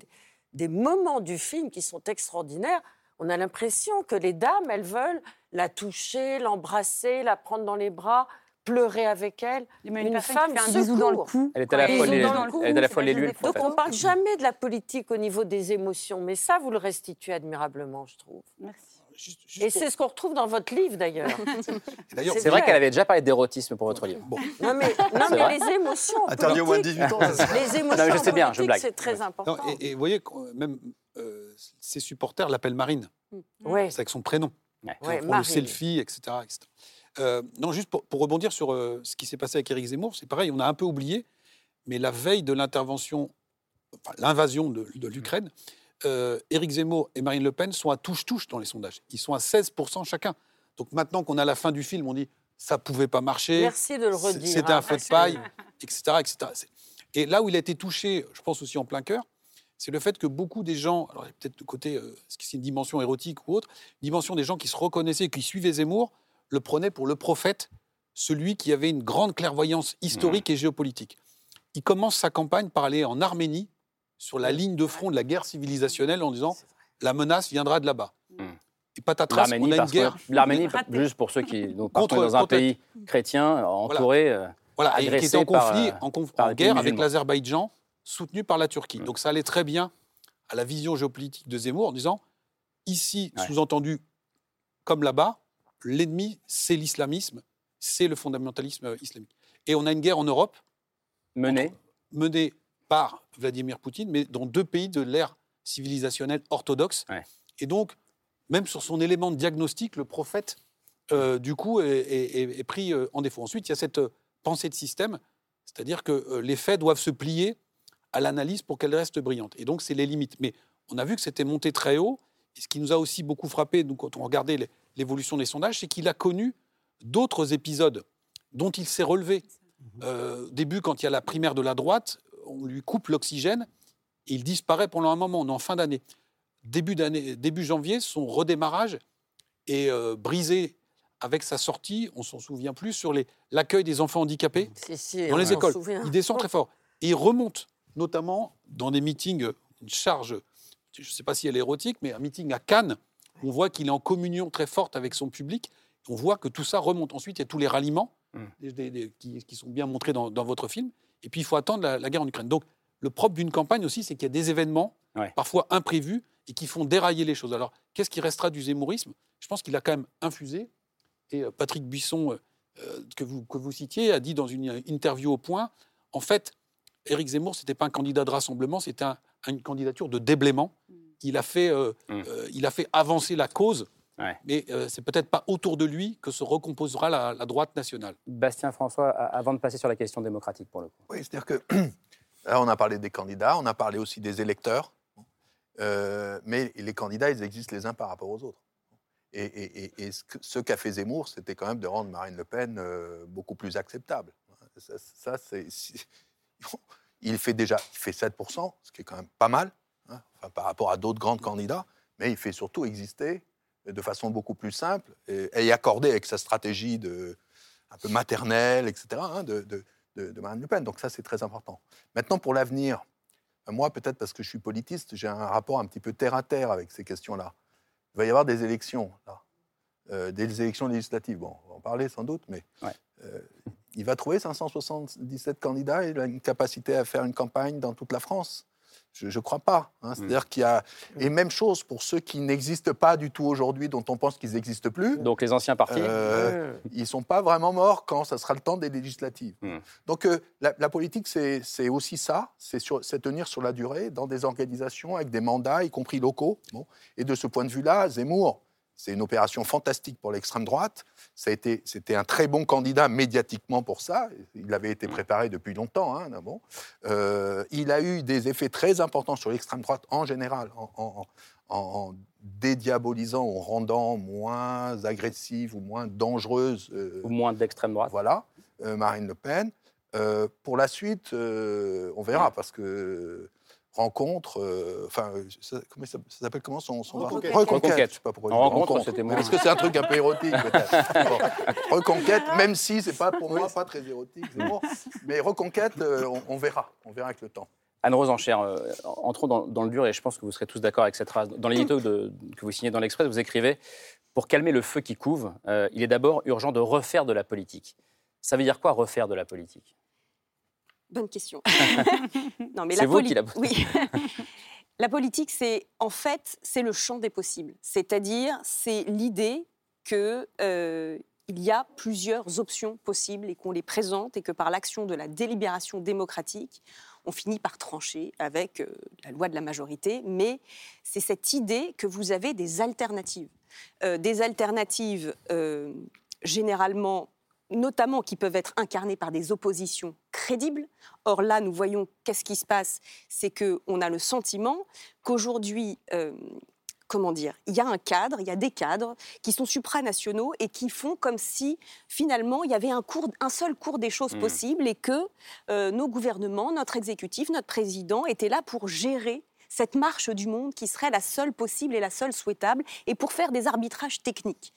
des moments du film qui sont extraordinaires. On a l'impression que les dames, elles veulent la toucher, l'embrasser, la prendre dans les bras, pleurer avec elle. Mais une, femme qui fait un dans le cou. Elle est à la fois bisou les- dans le cou, elle est à la c'est fois pas l'élu. Donc on photos. parle jamais de la politique au niveau des émotions, mais ça, vous le restituez admirablement, je trouve. Merci. Juste- juste Et pour- c'est ce qu'on retrouve dans votre livre, d'ailleurs. D'ailleurs, c'est vrai vrai. qu'elle avait déjà parlé d'érotisme pour votre livre. bon, Non, mais, non, les émotions Interdit au moins de politiques, 18 ans. ça, les émotions Non, mais je sais bien, je politiques, blague. c'est très important. non, et, et vous voyez, qu'on- même euh, ses supporters l'appellent Marine. Ouais. C'est avec son prénom. Ouais. Font le selfie, etc. etc. Euh, non, juste pour, pour rebondir sur euh, ce qui s'est passé avec Éric Zemmour, c'est pareil, on a un peu oublié, mais la veille de l'intervention, enfin, l'invasion de, de l'Ukraine, euh, Éric Zemmour et Marine Le Pen sont à touche-touche dans les sondages. Ils sont à 16% chacun. Donc maintenant qu'on a la fin du film, on dit ça pouvait pas marcher. Merci de le C'est- redire. C'était hein, un feu de paille, etc., etc. Et là où il a été touché, je pense aussi en plein cœur, c'est le fait que beaucoup des gens, alors peut-être de côté, euh, est-ce que c'est une dimension érotique ou autre, une dimension des gens qui se reconnaissaient, qui suivaient Zemmour, le prenaient pour le prophète, celui qui avait une grande clairvoyance historique et géopolitique. Il commence sa campagne par aller en Arménie, sur la ligne de front de la guerre civilisationnelle, en disant la menace viendra de là-bas. Mm. Et patatras, on a une guerre. l'Arménie, juste pour ceux qui nous Contre- dans un contre- pays chrétien, entouré. euh, Voilà, et qui était en par, conflit, euh, en, conf- guerre avec l'Azerbaïdjan, soutenu par la Turquie. Mm. Donc ça allait très bien à la vision géopolitique de Zemmour en disant ici, Ouais. sous-entendu, comme là-bas, l'ennemi, c'est l'islamisme, c'est le fondamentalisme euh, islamique. Et on a une guerre en Europe menée. menée par Vladimir Poutine, mais dans deux pays de l'ère civilisationnelle orthodoxe. Ouais. Et donc, même sur son élément de diagnostic, le prophète, euh, du coup, est, est- est- est pris euh, en défaut. Ensuite, il y a cette euh, pensée de système, C'est-à-dire que les faits doivent se plier à l'analyse pour qu'elle reste brillante. Et donc, c'est les limites. Mais on a vu que c'était monté très haut. Et ce qui nous a aussi beaucoup frappé, nous, quand on regardait les- l'évolution des sondages, c'est qu'il a connu d'autres épisodes dont il s'est relevé. Euh, au début, quand il y a la primaire de la droite, on lui coupe l'oxygène et il disparaît pendant un moment. On est en fin d'année. Début, d'année, début janvier, son redémarrage est euh, brisé avec sa sortie, on s'en souvient plus, sur les- l'accueil des enfants handicapés Si, si, dans les écoles. souvient. Il descend très fort. Et il remonte, notamment dans des meetings, une charge, je ne sais pas si elle est érotique, mais un meeting à Cannes, on voit qu'il est en communion très forte avec son public. On voit que tout ça remonte. Ensuite, il y a tous les ralliements Mm. des- des- des- qui, qui sont bien montrés dans, dans votre film. Et puis, il faut attendre la, la guerre en Ukraine. Donc, le propre d'une campagne aussi, c'est qu'il y a des événements, Ouais. parfois imprévus, et qui font dérailler les choses. Alors, qu'est-ce qui restera du zémourisme? Je pense qu'il a quand même infusé. Et euh, Patrick Buisson, euh, euh, que, vous, que vous citiez, a dit dans une interview au point, en fait, Éric Zemmour, ce n'était pas un candidat de rassemblement, c'était un- une candidature de déblaiement. Il a fait, euh, Mm. euh, il a fait avancer la cause, Ouais. mais euh, c'est peut-être pas autour de lui que se recomposera la, la droite nationale. Bastien François, avant de passer sur la question démocratique pour le coup. Oui, c'est-à-dire que là, on a parlé des candidats, on a parlé aussi des électeurs, Euh, mais les candidats, ils existent les uns par rapport aux autres. Et, et- et- et ce qu'a fait Zemmour, c'était quand même de rendre Marine Le Pen euh, beaucoup plus acceptable. Ça, ça, c'est, il fait déjà il fait 7%, ce qui est quand même pas mal, par rapport à d'autres grands candidats, mais il fait surtout exister de façon beaucoup plus simple et, et accordé avec sa stratégie de, un peu maternelle, etc., hein, de, de- de- de Marine Le Pen. Donc ça, c'est très important. Maintenant, pour l'avenir, euh, moi, peut-être parce que je suis politiste, j'ai un rapport un petit peu terre à terre avec ces questions-là. Il va y avoir des élections, là. Euh, des élections législatives. Bon, on va en parler sans doute, mais Ouais. euh, il va trouver 577 candidats et il a une capacité à faire une campagne dans toute la France. Je ne crois pas. hein. C'est-à-dire qu'il y a... Et même chose pour ceux qui n'existent pas du tout aujourd'hui, dont on pense qu'ils n'existent plus. Donc les anciens partis. Euh, ils ne sont pas vraiment morts quand ça sera le temps des législatives. Hmm. Donc euh, la, la politique, c'est aussi ça, c'est tenir sur la durée dans des organisations avec des mandats, y compris locaux. Bon. Et de ce point de vue-là, Zemmour, c'est une opération fantastique pour l'extrême droite. C'était un très bon candidat médiatiquement pour ça. Il avait été préparé depuis longtemps. hein, bon. Euh, il a eu des effets très importants sur l'extrême droite en général, en, en- en- en dédiabolisant, en rendant moins agressive ou moins dangereuse. euh, Ou moins d'extrême droite. voilà, euh, Marine Le Pen. Pour la suite, on verra, parce que rencontre, euh, enfin, euh, ça, comment ça, ça s'appelle comment son, son Reconquête. Reconquête. Je sais pas pourquoi En rencontre, c'était moins. Est-ce que c'est un truc un peu érotique peut-être? Bon. Reconquête, même si c'est pas pour moi pas très érotique, c'est bon. mais reconquête, euh, on, on verra, on verra avec le temps. Anne-Rose Enchère, euh, entrons dans, dans le dur et je pense que vous serez tous d'accord avec cette phrase. Dans l'édito que vous signez dans l'Express, vous écrivez Pour calmer le feu qui couve, euh, il est d'abord urgent de refaire de la politique. Ça veut dire quoi refaire de la politique? Bonne question. non, mais la vous qui la. Oui. la politique, c'est en fait, c'est le champ des possibles. C'est-à-dire, c'est l'idée que euh, il y a plusieurs options possibles et qu'on les présente et que par l'action de la délibération démocratique, on finit par trancher avec euh, la loi de la majorité. Mais c'est cette idée que vous avez des alternatives, Euh, des alternatives généralement notamment qui peuvent être incarnées par des oppositions crédibles. Or là, nous voyons qu'est-ce qui se passe, c'est que on a le sentiment qu'aujourd'hui, euh, comment dire, il y a un cadre, il y a des cadres qui sont supranationaux et qui font comme si finalement il y avait un, cours, un seul cours des choses Mm. possibles et que euh, nos gouvernements, notre exécutif, notre président étaient là pour gérer cette marche du monde qui serait la seule possible et la seule souhaitable, et pour faire des arbitrages techniques.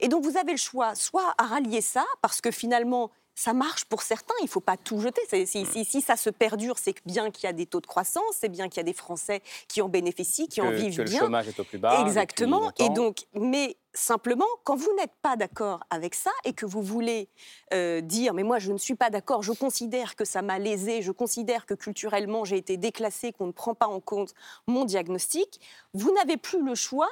Et donc vous avez le choix, soit à rallier ça, parce que finalement, ça marche pour certains, il ne faut pas tout jeter. Si, si- si ça se perdure, c'est bien qu'il y a des taux de croissance, c'est bien qu'il y a des Français qui en bénéficient, qui en vivent que le bien. chômage est au plus bas. Exactement. Et donc, mais simplement, quand vous n'êtes pas d'accord avec ça et que vous voulez euh, dire, mais moi je ne suis pas d'accord, je considère que ça m'a lésé, je considère que culturellement j'ai été déclassé, qu'on ne prend pas en compte mon diagnostic, vous n'avez plus le choix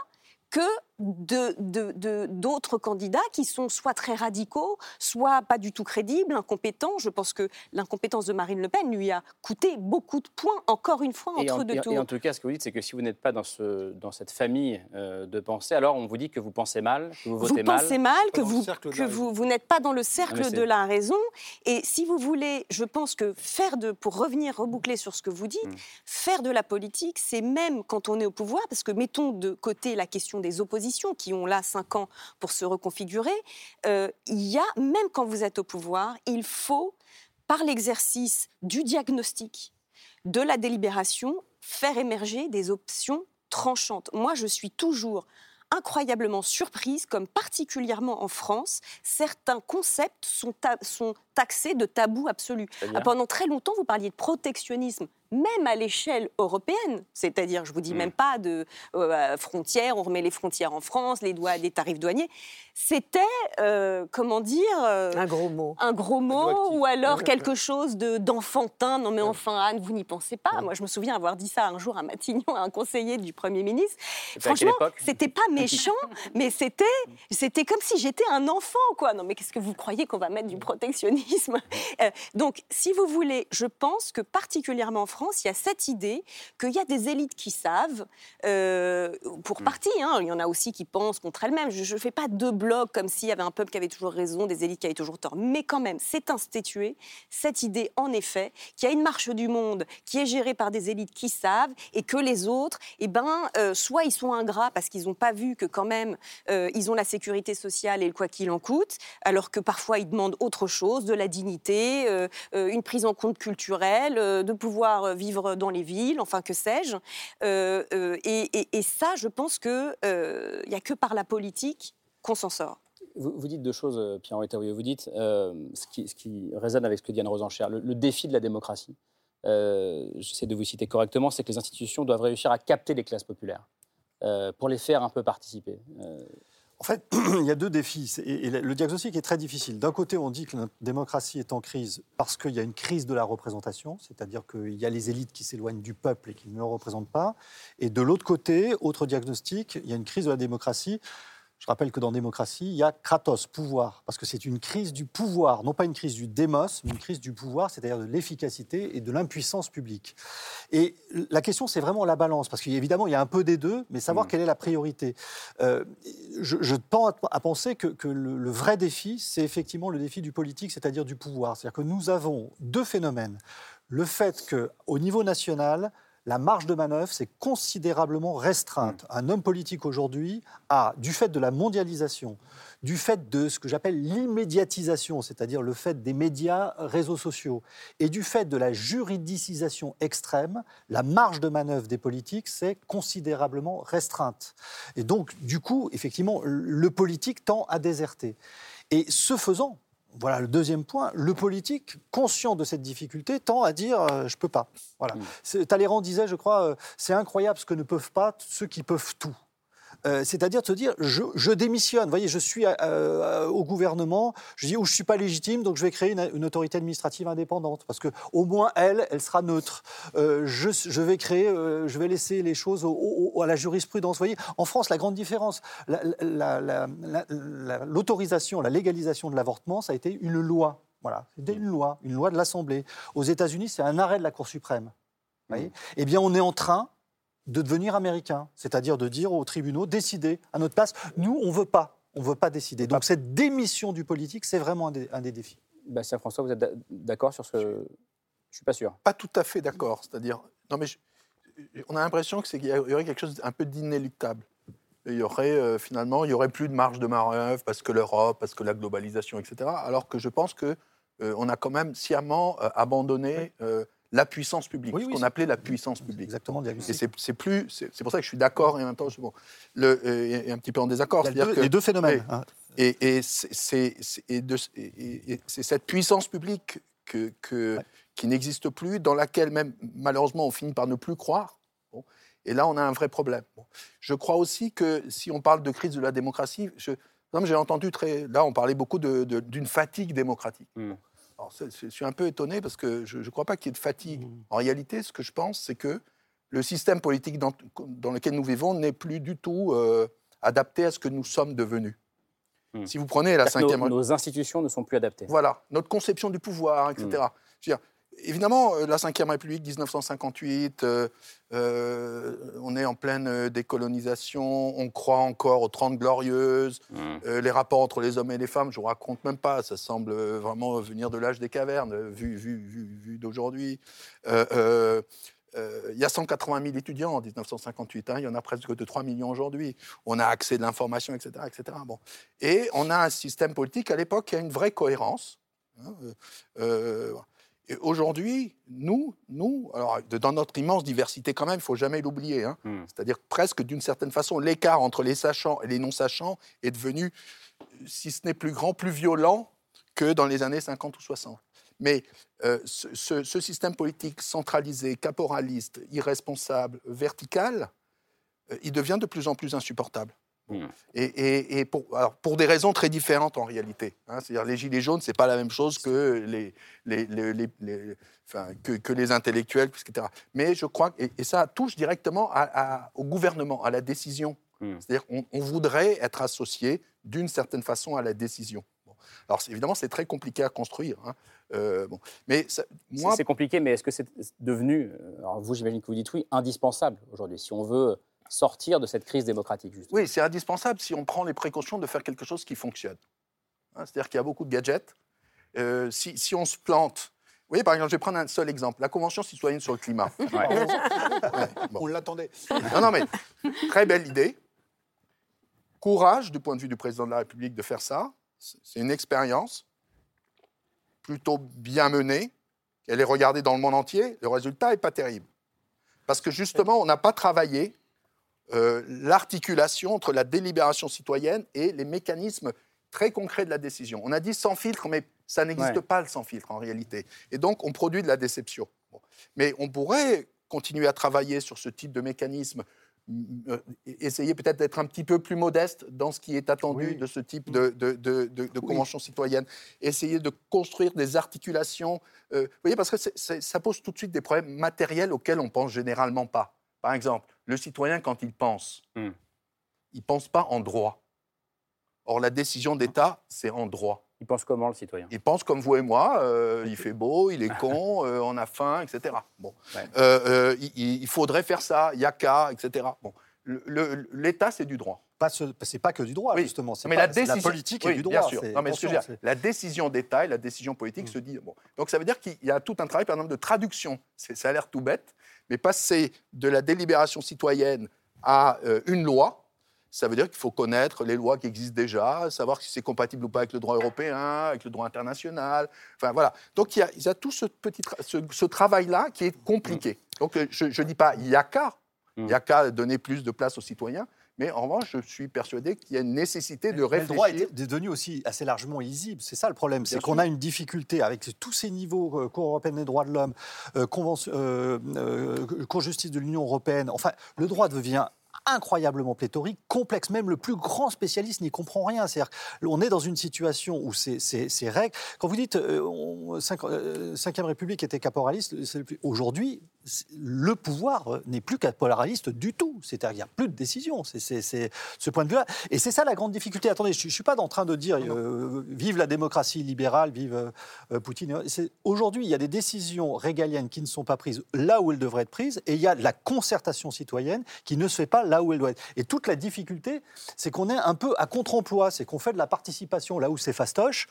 que d'autres de, de, d'autres candidats qui sont soit très radicaux, soit pas du tout crédibles, incompétents. Je pense que l'incompétence de Marine Le Pen lui a coûté beaucoup de points, encore une fois, Et entre en, deux tours. et en tout cas, ce que vous dites, c'est que si vous n'êtes pas dans, ce, dans cette famille euh, de pensée, alors on vous dit que vous pensez mal, que vous vous votez mal. pensez mal, que vous, cercle que vous, vous n'êtes pas dans le cercle mais c'est- de la raison. Et si vous voulez, je pense que faire de, pour revenir, reboucler sur ce que vous dites, Mm. faire de la politique, c'est même quand on est au pouvoir, parce que mettons de côté la question des oppositions qui ont là cinq ans pour se reconfigurer, euh, il y a, même quand vous êtes au pouvoir, il faut, par l'exercice du diagnostic, de la délibération, faire émerger des options tranchantes. Moi, je suis toujours incroyablement surprise, comme particulièrement en France, certains concepts sont, ta- sont taxés de tabou absolu. Ah, pendant très longtemps, vous parliez de protectionnisme, même à l'échelle européenne, c'est-à-dire, je vous dis Mm. même pas de euh, frontières, on remet les frontières en France, les doigts, des tarifs douaniers. C'était, euh, comment dire, euh, Un gros mot. un gros mot ou alors quelque chose de- d'enfantin. non mais enfin Anne, vous n'y pensez pas. Moi je me souviens avoir dit ça un jour à Matignon, à un conseiller du Premier ministre. Quelle Franchement, c'était pas méchant, mais c'était c'était comme si j'étais un enfant quoi. Non mais qu'est-ce que vous croyez qu'on va mettre du protectionnisme? Euh, Donc si vous voulez, je pense que particulièrement en France, il y a cette idée qu'il y a des élites qui savent, euh, pour partie, hein, il y en a aussi qui pensent contre elles-mêmes. Je ne fais pas deux blocs comme s'il y avait un peuple qui avait toujours raison, des élites qui avaient toujours tort. Mais quand même, c'est institué, cette idée, en effet, qu'il y a une marche du monde qui est gérée par des élites qui savent et que les autres, eh ben, euh, soit ils sont ingrats parce qu'ils n'ont pas vu que quand même, euh, ils ont la sécurité sociale et le quoi qu'il en coûte, alors que parfois ils demandent autre chose, de la dignité, euh, euh, une prise en compte culturelle, euh, de pouvoir vivre dans les villes, enfin que sais-je. Et, ça, je pense qu'il n'y a que par la politique qu'on s'en sort. Vous, dites deux choses, Pierre-Henri Tarouillé. Vous dites ce, qui, résonne avec ce que dit Anne le, le défi de la démocratie. Euh, J'essaie de vous citer correctement, c'est que les institutions doivent réussir à capter les classes populaires pour les faire un peu participer. En fait, il y a deux défis. Et le diagnostic est très difficile. D'un côté, on dit que notre démocratie est en crise parce qu'il y a une crise de la représentation, c'est-à-dire qu'il y a les élites qui s'éloignent du peuple et qui ne le représentent pas. Et de l'autre côté, autre diagnostic, il y a une crise de la démocratie. Je rappelle que dans démocratie, il y a kratos, pouvoir, parce que c'est une crise du pouvoir, non pas une crise du démos, mais une crise du pouvoir, c'est-à-dire de l'efficacité et de l'impuissance publique. Et la question, c'est vraiment la balance, parce qu'évidemment, il y a un peu des deux, mais savoir Mm. quelle est la priorité. Euh, je, je tends à, à penser que, que le, le vrai défi, c'est effectivement le défi du politique, c'est-à-dire du pouvoir. C'est-à-dire que nous avons deux phénomènes. Le fait qu'au niveau national, la marge de manœuvre s'est considérablement restreinte. Un homme politique aujourd'hui a, du fait de la mondialisation, du fait de ce que j'appelle l'immédiatisation, c'est-à-dire le fait des médias, réseaux sociaux, et du fait de la juridicisation extrême, la marge de manœuvre des politiques s'est considérablement restreinte. Et donc, du coup, effectivement, le politique tend à déserter. Et ce faisant, voilà le deuxième point. Le politique, conscient de cette difficulté, tend à dire euh, je peux pas. Voilà. Mm. Talleyrand disait, je crois, euh, c'est incroyable ce que ne peuvent pas ceux qui peuvent tout. Euh, C'est-à-dire de se dire je, je démissionne. Vous voyez, je suis euh, euh, au gouvernement, je dis où je suis pas légitime, donc je vais créer une, une autorité administrative indépendante parce que au moins elle, elle sera neutre. Euh, je, je vais créer, je vais laisser les choses au- au- à la jurisprudence. Vous voyez, en France, la grande différence, la- la- la- la- la- l'autorisation, la, légalisation de l'avortement, ça a été une loi. Voilà, c'était une loi, une loi de l'Assemblée. Aux États-Unis, c'est un arrêt de la Cour suprême. Vous voyez? Eh bien, on est en train de devenir américain, c'est-à-dire de dire aux tribunaux décidez à notre place. Nous, on veut pas, on veut pas décider. Donc cette démission du politique, c'est vraiment un des, un des défis. Bastien François, vous êtes d'a- d'accord sur ce. Je suis pas sûr. Pas tout à fait d'accord. C'est-à-dire, non mais je- on a l'impression que c'est qu'il y aurait quelque chose un peu d'inéluctable. Il y aurait euh, finalement, il y aurait plus de marge de manœuvre parce que l'Europe, parce que la globalisation, etc. Alors que je pense que euh, on a quand même sciemment euh, abandonné euh, la puissance publique, Oui, ce oui, qu'on appelait la puissance publique. Exactement, Et diagnostic. c'est c'est plus, c'est pour ça que je suis d'accord et en même temps, je, bon, le, euh, et un petit peu en désaccord. Il y a C'est-à-dire deux- que- les deux phénomènes. Hein. et, et c'est- cette puissance publique que, que- Ouais. qui n'existe plus, dans laquelle même malheureusement on finit par ne plus croire. Bon. Et là, on a un vrai problème. Bon. Je crois aussi que si on parle de crise de la démocratie, j'ai entendu très. Là, on parlait beaucoup de- de- d'une fatigue démocratique. Mm. Alors, c'est- c'est- je suis un peu étonné parce que je ne crois pas qu'il y ait de fatigue. En réalité, ce que je pense, c'est que le système politique dans, dans lequel nous vivons n'est plus du tout euh, adaptée à ce que nous sommes devenus. Hmm. Si vous prenez la cinquième... Nos, nos institutions ne sont plus adaptées. Voilà, notre conception du pouvoir, etc. Je veux dire, évidemment, euh, la Ve République, 1958, euh, euh, on est en pleine décolonisation, on croit encore aux Trente Glorieuses, Mm. euh, les rapports entre les hommes et les femmes, je ne vous raconte même pas, ça semble vraiment venir de l'âge des cavernes, vu, vu, vu, vu d'aujourd'hui. Il y a 180 000 étudiants en 1958, hein, il y en a presque de 3 millions aujourd'hui. On a accès de l'information, etc. etc. Bon. Et on a un système politique à l'époque qui a une vraie cohérence. hein, euh, aujourd'hui, nous, nous, alors dans notre immense diversité quand même, il ne faut jamais l'oublier, hein, Mm. c'est-à-dire presque d'une certaine façon, l'écart entre les sachants et les non-sachants est devenu, si ce n'est plus grand, plus violent que dans les années 50 ou 60. Mais euh, ce, ce- ce système politique centralisé, caporaliste, irresponsable, vertical, euh, il devient de plus en plus insupportable. Mm. Et, et- et pour, alors, pour des raisons très différentes en réalité. hein. C'est-à-dire les gilets jaunes, c'est pas la même chose que les, les, les- les- les- enfin, que, que les intellectuels, etc. Mais je crois que- et, et ça touche directement à- à- au gouvernement, à la décision. Mm. C'est-à-dire on voudrait être associé d'une certaine façon à la décision. Bon. Alors évidemment, c'est très compliqué à construire. hein. Euh, bon. Mais ça- C'est- moi, C'est compliqué, mais est-ce que c'est devenu, euh, alors vous, j'imagine que vous dites oui, indispensable aujourd'hui, si on veut sortir de cette crise démocratique, justement Oui, c'est indispensable si on prend les précautions de faire quelque chose qui fonctionne. Hein, C'est-à-dire qu'il y a beaucoup de gadgets. Euh, si, si on se plante, vous voyez, par exemple, je vais prendre un seul exemple, la Convention citoyenne sur le climat. Ouais. Ouais, bon. On l'attendait. Non, non, mais très belle idée. Courage, du point de vue du président de la République, de faire ça. C'est une expérience plutôt bien menée. Elle est regardée dans le monde entier. Le résultat n'est pas terrible. Parce que justement, on n'a pas travaillé euh, l'articulation entre la délibération citoyenne et les mécanismes très concrets de la décision. On a dit sans filtre, mais ça n'existe Ouais. pas le sans filtre en réalité. Et donc, on produit de la déception. Bon. Mais on pourrait continuer à travailler sur ce type de mécanisme, euh, essayer peut-être d'être un petit peu plus modeste dans ce qui est attendu Oui. de ce type de, de, de- de- de convention citoyenne, essayer de construire des articulations. euh, vous voyez, parce que ça pose tout de suite des problèmes matériels auxquels on pense généralement pas. Par exemple, le citoyen, quand il pense, Hmm. il ne pense pas en droit. Or, la décision d'État, c'est en droit. Il pense comment, le citoyen? Il pense comme vous et moi, euh, il fait beau, il est con, euh, on a faim, etc. Bon. Ouais. Euh, euh, il, il faudrait faire ça, il y a qu'à, etc. Bon. L'État, c'est du droit. Ce- c'est pas que du droit, Oui. justement. Mais pas- la décision, politique oui, et du droit. Bien sûr. c'est- Non, mais ce que je veux attention, dire, la décision d'État et la décision politique Mm. se disent. Bon. Donc ça veut dire qu'il y a tout un travail, par exemple, de traduction. Ça a l'air tout bête, mais passer de la délibération citoyenne à euh, une loi, ça veut dire qu'il faut connaître les lois qui existent déjà, savoir si c'est compatible ou pas avec le droit européen, avec le droit international. Enfin voilà. Donc il y a, il y a tout ce petit tra- ce, ce travail-là qui est compliqué. Donc euh, je ne dis pas il y a qu'à, il y a qu'à donner plus de place aux citoyens. Mais en revanche, je suis persuadé qu'il y a une nécessité de Mais Le droit réfléchir. est devenu aussi assez largement illisible. C'est ça le problème. C'est qu'on a une difficulté avec tous ces niveaux, euh, Cour européenne des droits de l'homme, euh, convention- euh, euh, Cour de justice de l'Union européenne. Enfin, le droit devient incroyablement pléthorique, complexe. Même le plus grand spécialiste n'y comprend rien. C'est-à-dire on est dans une situation où ces, règles... Quand vous dites euh, on- cinq- euh, Cinquième République était caporaliste, aujourd'hui, le pouvoir euh, n'est plus caporaliste du tout. C'est-à-dire qu'il n'y a plus de décision. C'est ce point de vue-là. Et c'est ça la grande difficulté. Attendez, je ne suis pas en train de dire euh, vive la démocratie libérale, vive Poutine. Aujourd'hui, il y a des décisions régaliennes qui ne sont pas prises là où elles devraient être prises, et il y a la concertation citoyenne qui ne se fait pas là où elle doit être. Et toute la difficulté, c'est qu'on est un peu à contre-emploi, c'est qu'on fait de la participation là où c'est fastoche.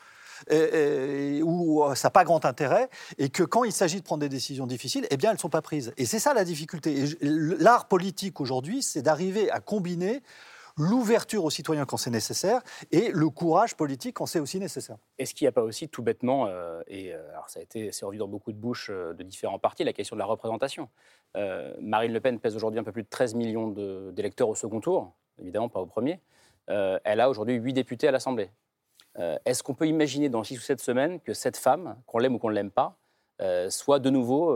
et- où euh, ça n'a pas grand intérêt, et que quand il s'agit de prendre des décisions difficiles, eh bien, elles ne sont pas prises. Et c'est ça la difficulté. L'art politique aujourd'hui, c'est d'arriver à combiner l'ouverture aux citoyens quand c'est nécessaire et le courage politique quand c'est aussi nécessaire. Est-ce qu'il n'y a pas aussi tout bêtement, euh, et euh, ça a été c'est revu dans beaucoup de bouches euh, de différents partis, la question de la représentation Marine Le Pen pèse aujourd'hui un peu plus de 13 millions d'électeurs au second tour, évidemment pas au premier. Elle a aujourd'hui 8 députés à l'Assemblée. Est-ce qu'on peut imaginer dans 6 ou 7 semaines que cette femme, qu'on l'aime ou qu'on ne l'aime pas, soit de nouveau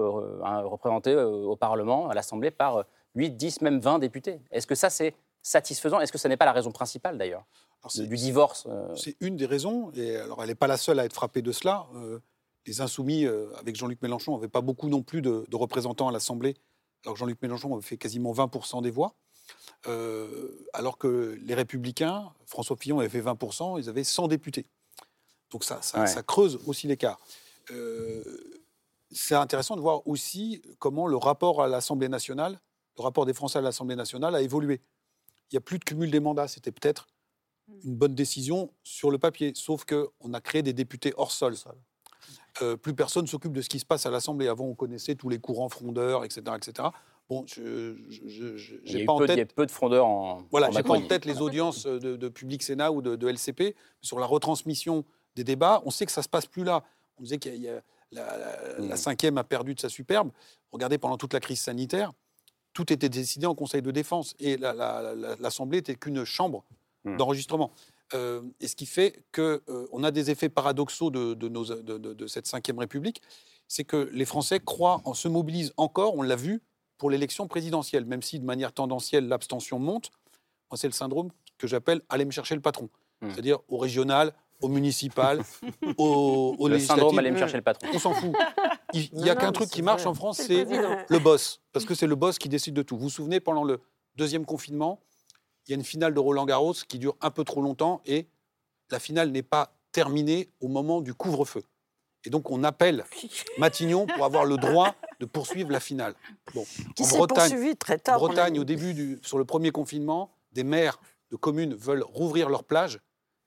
un- représentée au Parlement, à l'Assemblée, par euh, 8, 10, même 20 députés? Est-ce que ça c'est satisfaisant Est-ce que ça n'est pas la raison principale d'ailleurs du divorce euh, C'est une des raisons, et alors elle n'est pas la seule à être frappée de cela. Euh, les Insoumis, euh, avec Jean-Luc Mélenchon, n'avaient pas beaucoup non plus de, de représentants à l'Assemblée, alors que Jean-Luc Mélenchon avait fait quasiment 20% des voix. Alors que les Républicains, François Fillon avait fait 20%, ils avaient 100 députés. Donc ça, ça, Ouais. ça creuse aussi l'écart. C'est intéressant de voir aussi comment le rapport à l'Assemblée nationale, le rapport des Français à l'Assemblée nationale a évolué. Il n'y a plus de cumul des mandats. C'était peut-être une bonne décision sur le papier, sauf qu'on a créé des députés hors sol. Euh, plus personne s'occupe de ce qui se passe à l'Assemblée. Avant, on connaissait tous les courants frondeurs, etc. etc. Bon, je Il y a n'ai eu pas en peu, il y a tête peu de frondeurs en, voilà, j'ai pas en tête les audiences de, de Public Sénat ou de, de LCP. Sur la retransmission des débats, on sait que ça se passe plus là. On disait qu'il y a, il y a- la, la- Mm. la cinquième a perdu de sa superbe. Regardez, pendant toute la crise sanitaire, tout était décidé en Conseil de défense et la- la- la- l'Assemblée n'était qu'une chambre Mm. d'enregistrement. Euh, et ce qui fait qu'on a des effets paradoxaux de, de nos- de- de- de cette cinquième République, c'est que les Français croient, en, se mobilisent encore, on l'a vu, pour l'élection présidentielle, même si de manière tendancielle l'abstention monte. Moi, c'est le syndrome que j'appelle aller me chercher le patron. Hmm. C'est-à-dire au régional, au municipal, au, au Le syndrome aller me chercher le patron. On s'en fout. Il n'y a qu'un truc qui marche vrai. en France, C'est le boss. Parce que c'est le boss qui décide de tout. Vous vous souvenez, pendant le deuxième confinement, il y a une finale de Roland Garros qui dure un peu trop longtemps et la finale n'est pas terminée au moment du couvre-feu. Et donc on appelle Matignon pour avoir le droit de poursuivre la finale. Bon, Qui en s'est Bretagne, poursuivi très tard. a Bretagne, dit. au début, du, sur le premier confinement, des maires de communes veulent rouvrir leurs plages.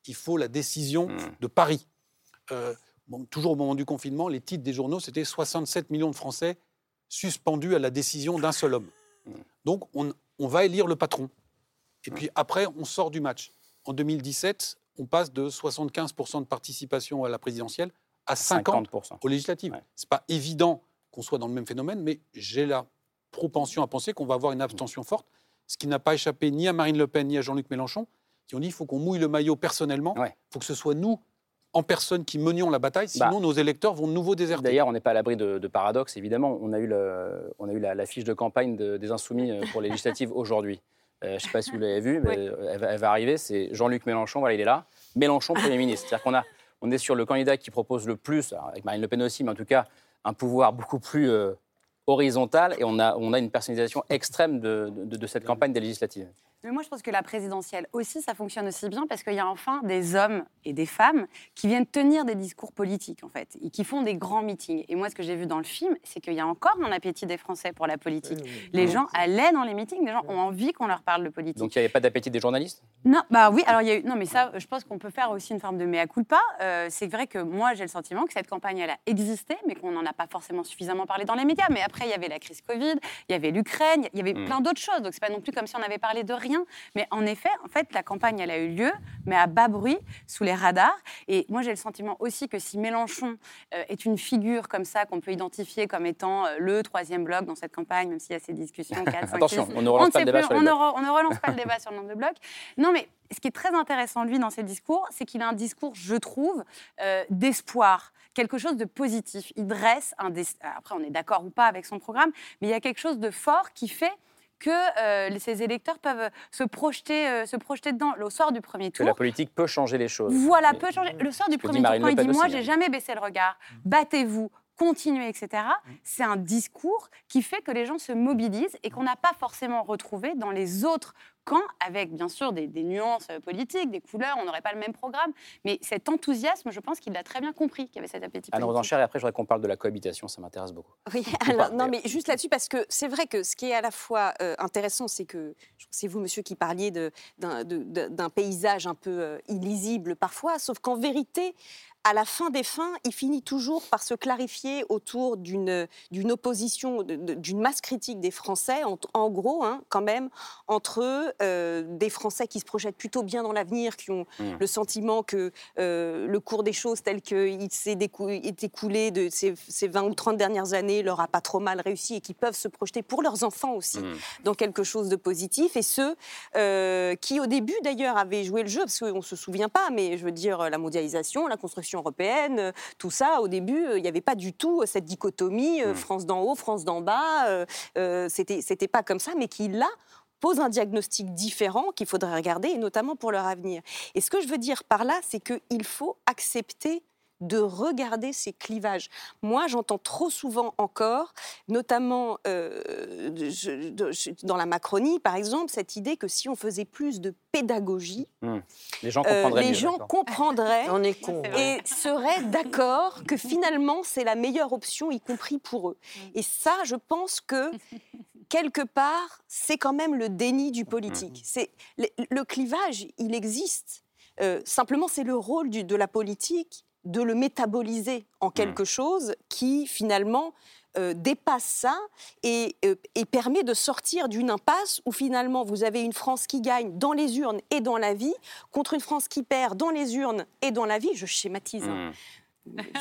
Il faut la décision Mm. de Paris. Euh, bon, toujours au moment du confinement, les titres des journaux, c'était 67 millions de Français suspendus à la décision d'un seul homme. Mm. Donc, on, on va élire le patron. Et puis après, on sort du match. En 2017, on passe de 75% de participation à la présidentielle à 50% 50%. aux législatives. Ouais. C'est pas évident qu'on soit dans le même phénomène, mais j'ai la propension à penser qu'on va avoir une abstention forte, ce qui n'a pas échappé ni à Marine Le Pen ni à Jean-Luc Mélenchon, qui ont dit il faut qu'on mouille le maillot personnellement, il Ouais. faut que ce soit nous, en personne, qui menions la bataille, sinon Bah, nos électeurs vont de nouveau déserter. D'ailleurs, on n'est pas à l'abri de, de paradoxes, évidemment. On a eu, le- on a eu la, la fiche de campagne de- des Insoumis euh, pour les législatives aujourd'hui. Euh, je ne sais pas si vous l'avez vu, mais elle, va, elle va arriver. C'est Jean-Luc Mélenchon, voilà, il est là. Mélenchon, Premier ministre. C'est-à-dire qu'on a, on est sur le candidat qui propose le plus, avec Marine Le Pen aussi, mais en tout cas, un pouvoir beaucoup plus euh, horizontal. Et on a, on a une personnalisation extrême de, de- de cette campagne des législatives. Mais moi, je pense que la présidentielle aussi, ça fonctionne aussi bien parce qu'il y a enfin des hommes et des femmes qui viennent tenir des discours politiques, en fait, et qui font des grands meetings. Et moi, ce que j'ai vu dans le film, c'est qu'il y a encore un appétit des Français pour la politique. Les gens allaient dans les meetings, les gens ont envie qu'on leur parle de politique. Donc il n'y avait pas d'appétit des journalistes? Non, bah oui, alors il y a eu. Non, mais ça, je pense qu'on peut faire aussi une forme de mea culpa. Euh, c'est vrai que moi, j'ai le sentiment que cette campagne, elle a existé, mais qu'on n'en a pas forcément suffisamment parlé dans les médias. Mais après, il y avait la crise Covid, il y avait l'Ukraine, il y avait Mm. plein d'autres choses. Donc, c'est pas non plus comme si on avait parlé de rien. Mais en effet, en fait, la campagne, elle a eu lieu, mais à bas bruit, sous les radars. Et moi, j'ai le sentiment aussi que si Mélenchon euh, est une figure comme ça, qu'on peut identifier comme étant euh, le troisième bloc dans cette campagne, même s'il y a ces discussions 4, 5, Attention, 6, on ne relance pas le débat plus, sur les on ne blocs. re- on ne relance pas le débat sur le nombre de blocs. Non, mais ce qui est très intéressant, lui, dans ses discours, c'est qu'il a un discours, je trouve, euh, d'espoir, quelque chose de positif. Il dresse un... des- Après, on est d'accord ou pas avec son programme, mais il y a quelque chose de fort qui fait que euh, ces électeurs peuvent se projeter, euh, se projeter dedans. Au soir du premier Que tour, la politique peut changer les choses. voilà, Mais- peut changer. Le soir du que premier tour, quand Le il dit Moi, j'ai hein. jamais baissé le regard, battez-vous, continuez, etc. C'est un discours qui fait que les gens se mobilisent et qu'on n'a pas forcément retrouvé dans les autres avec bien sûr des, des nuances euh, politiques, des couleurs, on n'aurait pas le même programme. Mais cet enthousiasme, je pense qu'il l'a très bien compris, qu'il y avait cet appétit Anne politique. Rosencher, et après, je voudrais qu'on parle de la cohabitation, ça m'intéresse beaucoup. Oui, Ou alors, non, mais juste là-dessus, parce que c'est vrai que ce qui est à la fois euh, intéressant, c'est que c'est vous, monsieur, qui parliez d'un paysage un peu euh, illisible parfois, sauf qu'en vérité, à la fin des fins, il finit toujours par se clarifier autour d'une opposition, d'une masse critique des Français, en, en gros, hein, quand même, entre euh, des Français qui se projettent plutôt bien dans l'avenir, qui ont Mm. le sentiment que euh, le cours des choses tel qu'il s'est écoulé de ces, ces 20 ou 30 dernières années leur a pas trop mal réussi et qui peuvent se projeter pour leurs enfants aussi Mm. dans quelque chose de positif. Et ceux euh, qui, au début d'ailleurs, avaient joué le jeu, parce qu'on ne se souvient pas, mais je veux dire, la mondialisation, la construction européenne, euh, tout ça, au début, euh, il n'y avait pas du tout cette dichotomie euh, Mm. France d'en haut, France d'en bas. euh, euh, C'était c'était pas comme ça, mais qui, là, pose un diagnostic différent qu'il faudrait regarder, et notamment pour leur avenir. Et ce que je veux dire par là, c'est qu'il faut accepter de regarder ces clivages. Moi, j'entends trop souvent encore, notamment euh, je- de- je- dans la Macronie, par exemple, cette idée que si on faisait plus de pédagogie, Hmm. Les gens euh, comprendraient les mieux, gens comprendraient On est con. Et seraient d'accord que finalement c'est la meilleure option, y compris pour eux. Et ça, je pense que quelque part, c'est quand même le déni du politique. C'est le, le clivage, il existe. Euh, simplement, c'est le rôle du- de la politique de le métaboliser en quelque chose qui finalement euh, dépasse ça et, euh, et permet de sortir d'une impasse où finalement vous avez une France qui gagne dans les urnes et dans la vie contre une France qui perd dans les urnes et dans la vie. Je schématise. hein. Hmm.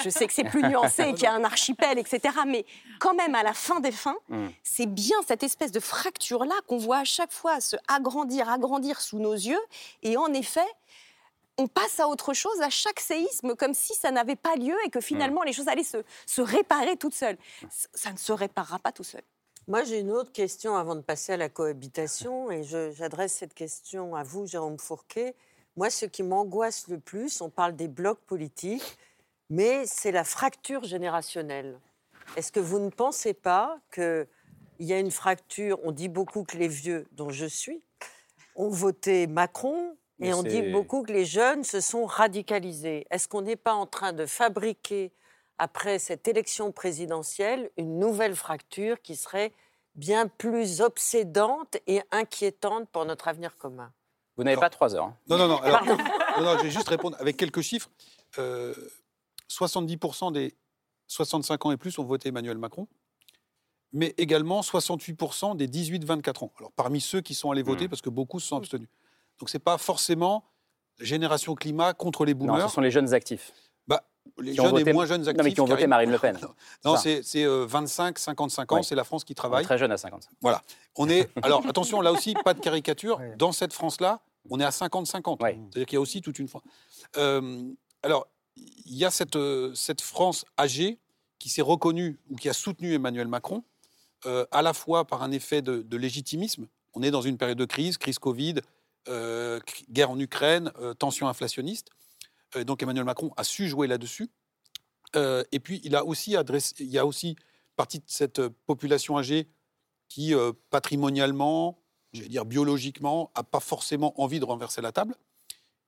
Je sais que c'est plus nuancé, qu'il y a un archipel, etc. Mais quand même, à la fin des fins, Mm. c'est bien cette espèce de fracture-là qu'on voit à chaque fois se agrandir, agrandir sous nos yeux. Et en effet, on passe à autre chose à chaque séisme, comme si ça n'avait pas lieu et que finalement les choses allaient se, se réparer toutes seules. Ça- ne se réparera pas tout seul. Moi, j'ai une autre question avant de passer à la cohabitation, et j'adresse cette question à vous, Jérôme Fourquet. Moi, ce qui m'angoisse le plus, on parle des blocs politiques, mais c'est la fracture générationnelle. Est-ce que vous ne pensez pas qu'il y a une fracture On dit beaucoup que les vieux, dont je suis, ont voté Macron, et on dit beaucoup que les jeunes se sont radicalisés. Est-ce qu'on n'est pas en train de fabriquer après cette élection présidentielle, une nouvelle fracture qui serait bien plus obsédante et inquiétante pour notre avenir commun? Vous n'avez pas trois heures. hein. Non, non, non. Alors, non, non, je vais juste répondre avec quelques chiffres. Euh, 70% des 65 ans et plus ont voté Emmanuel Macron, mais également 68% des 18-24 ans. Alors, parmi ceux qui sont allés voter, Mm. parce que beaucoup se sont abstenus. Donc, ce n'est pas forcément la génération climat contre les Non, boomers. ce sont les jeunes actifs. Bah, les qui jeunes voté- et moins jeunes actifs. Non, mais qui ont voté Marine Le Pen. Non, c'est c'est, euh, 25-55 ans, Ouais. c'est la France qui On est travaille. Très jeune à 50. Voilà. On est. Alors attention, là aussi, pas de caricature. Ouais. Dans cette France-là, on est à 50-50. Ouais. C'est-à-dire qu'il y a aussi toute une France. Euh, alors, il y a cette, euh, cette France âgée qui s'est reconnue ou qui a soutenu Emmanuel Macron, euh, à la fois par un effet de, de légitimisme. On est dans une période de crise, crise Covid, euh, guerre en Ukraine, euh, tension inflationniste. Euh, donc Emmanuel Macron a su jouer là-dessus. Euh, et puis, il a aussi adressé, il y a aussi partie de cette euh, population âgée qui, euh, patrimonialement, j'allais dire biologiquement, n'a pas forcément envie de renverser la table.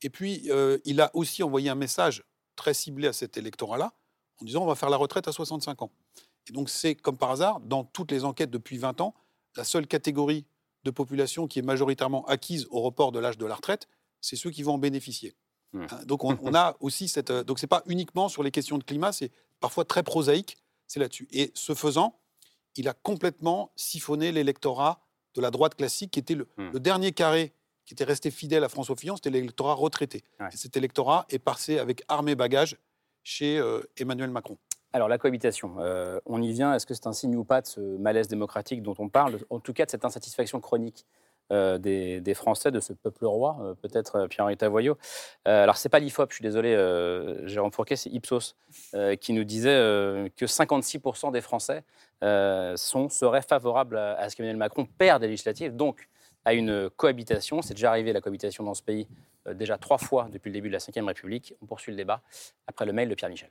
Et puis, euh, il a aussi envoyé un message très ciblé à cet électorat-là, en disant on va faire la retraite à 65 ans. Et donc, c'est comme par hasard, dans toutes les enquêtes depuis 20 ans, la seule catégorie de population qui est majoritairement acquise au report de l'âge de la retraite, c'est ceux qui vont en bénéficier. Hein, Donc, on, on a aussi cette. euh, Donc, c'est pas uniquement sur les questions de climat, c'est parfois très prosaïque, c'est là-dessus. Et ce faisant, il a complètement siphonné l'électorat de la droite classique, qui était le, Hmm. le dernier carré qui était resté fidèle à François Fillon, c'était l'électorat retraité. Ouais. Et cet électorat est passé avec armes et bagages chez euh, Emmanuel Macron. Alors, la cohabitation, euh, on y vient. Est-ce que c'est un signe ou pas de ce malaise démocratique dont on parle? En tout cas, de cette insatisfaction chronique euh, des, des Français, de ce peuple roi, euh, peut-être Pierre-Henri Tavoyot. Alors, c'est pas l'IFOP, je suis désolé, Jérôme Fourquet, c'est Ipsos qui nous disait que 56% des Français sont, seraient favorables à, à ce qu'Emmanuel Macron perde les législatives, donc à une cohabitation. C'est déjà arrivé la cohabitation dans ce pays déjà trois fois depuis le début de la Ve République. On poursuit le débat après le mail de Pierre Michel.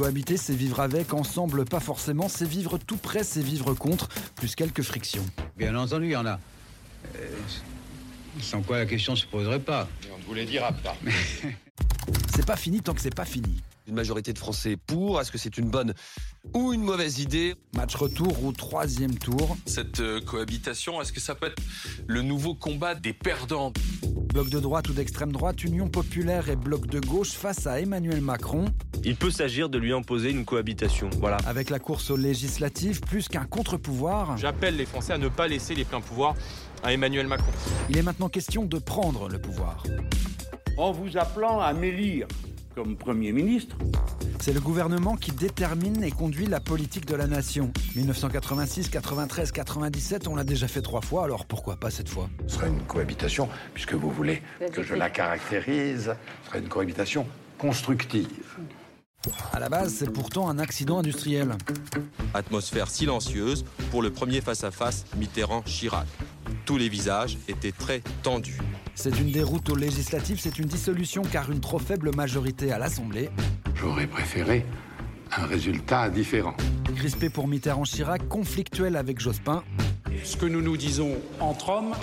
Cohabiter, c'est vivre avec, ensemble, pas forcément, c'est vivre tout près, c'est vivre contre, plus quelques frictions. Bien entendu, il y en a. Euh, sans quoi la question ne se poserait pas. on ne vous les dira pas. C'est pas fini tant que c'est pas fini. Une majorité de Français pour, est-ce que c'est une bonne ou une mauvaise idée? Match retour au troisième tour. Cette euh, cohabitation, est-ce que ça peut être le nouveau combat des perdants? Bloc de droite ou d'extrême droite, Union populaire et bloc de gauche face à Emmanuel Macron. Il peut s'agir de lui imposer une cohabitation. Voilà. Avec la course aux législatives, plus qu'un contre-pouvoir. J'appelle les Français à ne pas laisser les pleins pouvoirs à Emmanuel Macron. Il est maintenant question de prendre le pouvoir. En vous appelant à m'élire comme Premier ministre, C'est le gouvernement qui détermine et conduit la politique de la nation. 1986, 93, 97, on l'a déjà fait trois fois, alors pourquoi pas cette fois? Ce sera une cohabitation, puisque vous voulez que je la caractérise, ce sera une cohabitation constructive. À la base, c'est pourtant un accident industriel. Atmosphère silencieuse pour le premier face-à-face Mitterrand-Chirac. Tous les visages étaient très tendus. C'est une déroute aux législatives, c'est une dissolution car une trop faible majorité à l'Assemblée. J'aurais préféré un résultat différent. Crispé pour Mitterrand-Chirac, conflictuel avec Jospin. Ce que nous nous disons entre hommes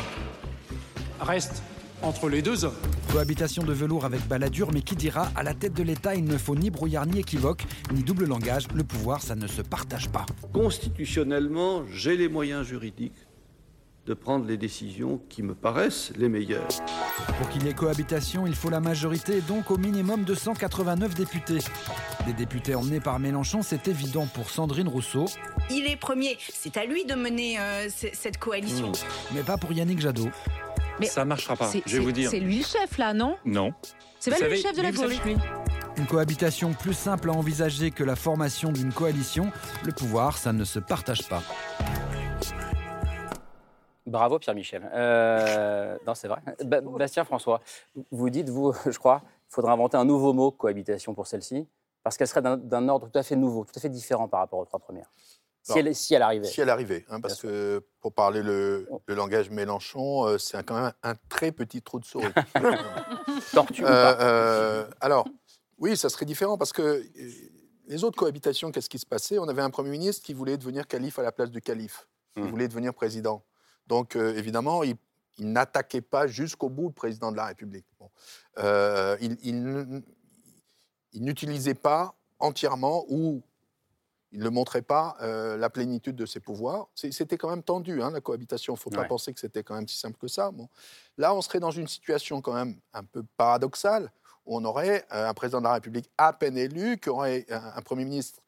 reste entre les deux hommes. Cohabitation de velours avec Balladur, mais qui dira à la tête de l'État, il ne faut ni brouillard ni équivoque, ni double langage. Le pouvoir, ça ne se partage pas. Constitutionnellement, j'ai les moyens juridiques de prendre les décisions qui me paraissent les meilleures. Pour qu'il y ait cohabitation, il faut la majorité, donc au minimum de 189 députés. Des députés emmenés par Mélenchon, c'est évident pour Sandrine Rousseau. Il est premier, c'est à lui de mener euh, cette coalition. Mais pas pour Yannick Jadot. Mais Ça marchera pas, c'est- je vais vous dire. C'est lui le chef là, non? Non. C'est pas lui le chef de la gauche, lui? Une cohabitation plus simple à envisager que la formation d'une coalition. Le pouvoir, ça ne se partage pas. Bravo Pierre-Michel. Euh, non, c'est vrai. Ba- Bastien François, vous dites, vous, je crois, il faudra inventer un nouveau mot, cohabitation, pour celle-ci, parce qu'elle serait d'un- ordre tout à fait nouveau, tout à fait différent par rapport aux trois premières. Si, Alors, elle, si elle arrivait. Si elle arrivait, hein, parce que pour parler le, le langage Mélenchon, euh, c'est quand même un très petit trou de souris. Tortue ou Euh, pas euh, alors, oui, ça serait différent parce que les autres cohabitations, qu'est-ce qui se passait? On avait un Premier ministre qui voulait devenir calife à la place du calife. Il Hmm. voulait devenir président. Donc, euh, évidemment, il, il n'attaquait pas jusqu'au bout le président de la République. Bon. Euh, il il n- il n'utilisait pas entièrement ou il ne montrait pas euh, la plénitude de ses pouvoirs. C'était quand même tendu, hein, la cohabitation. Il ne faut pas penser que c'était quand même si simple que ça. Bon. Là, on serait dans une situation quand même un peu paradoxale, où on aurait euh, un président de la République à peine élu, qui aurait un, un Premier ministre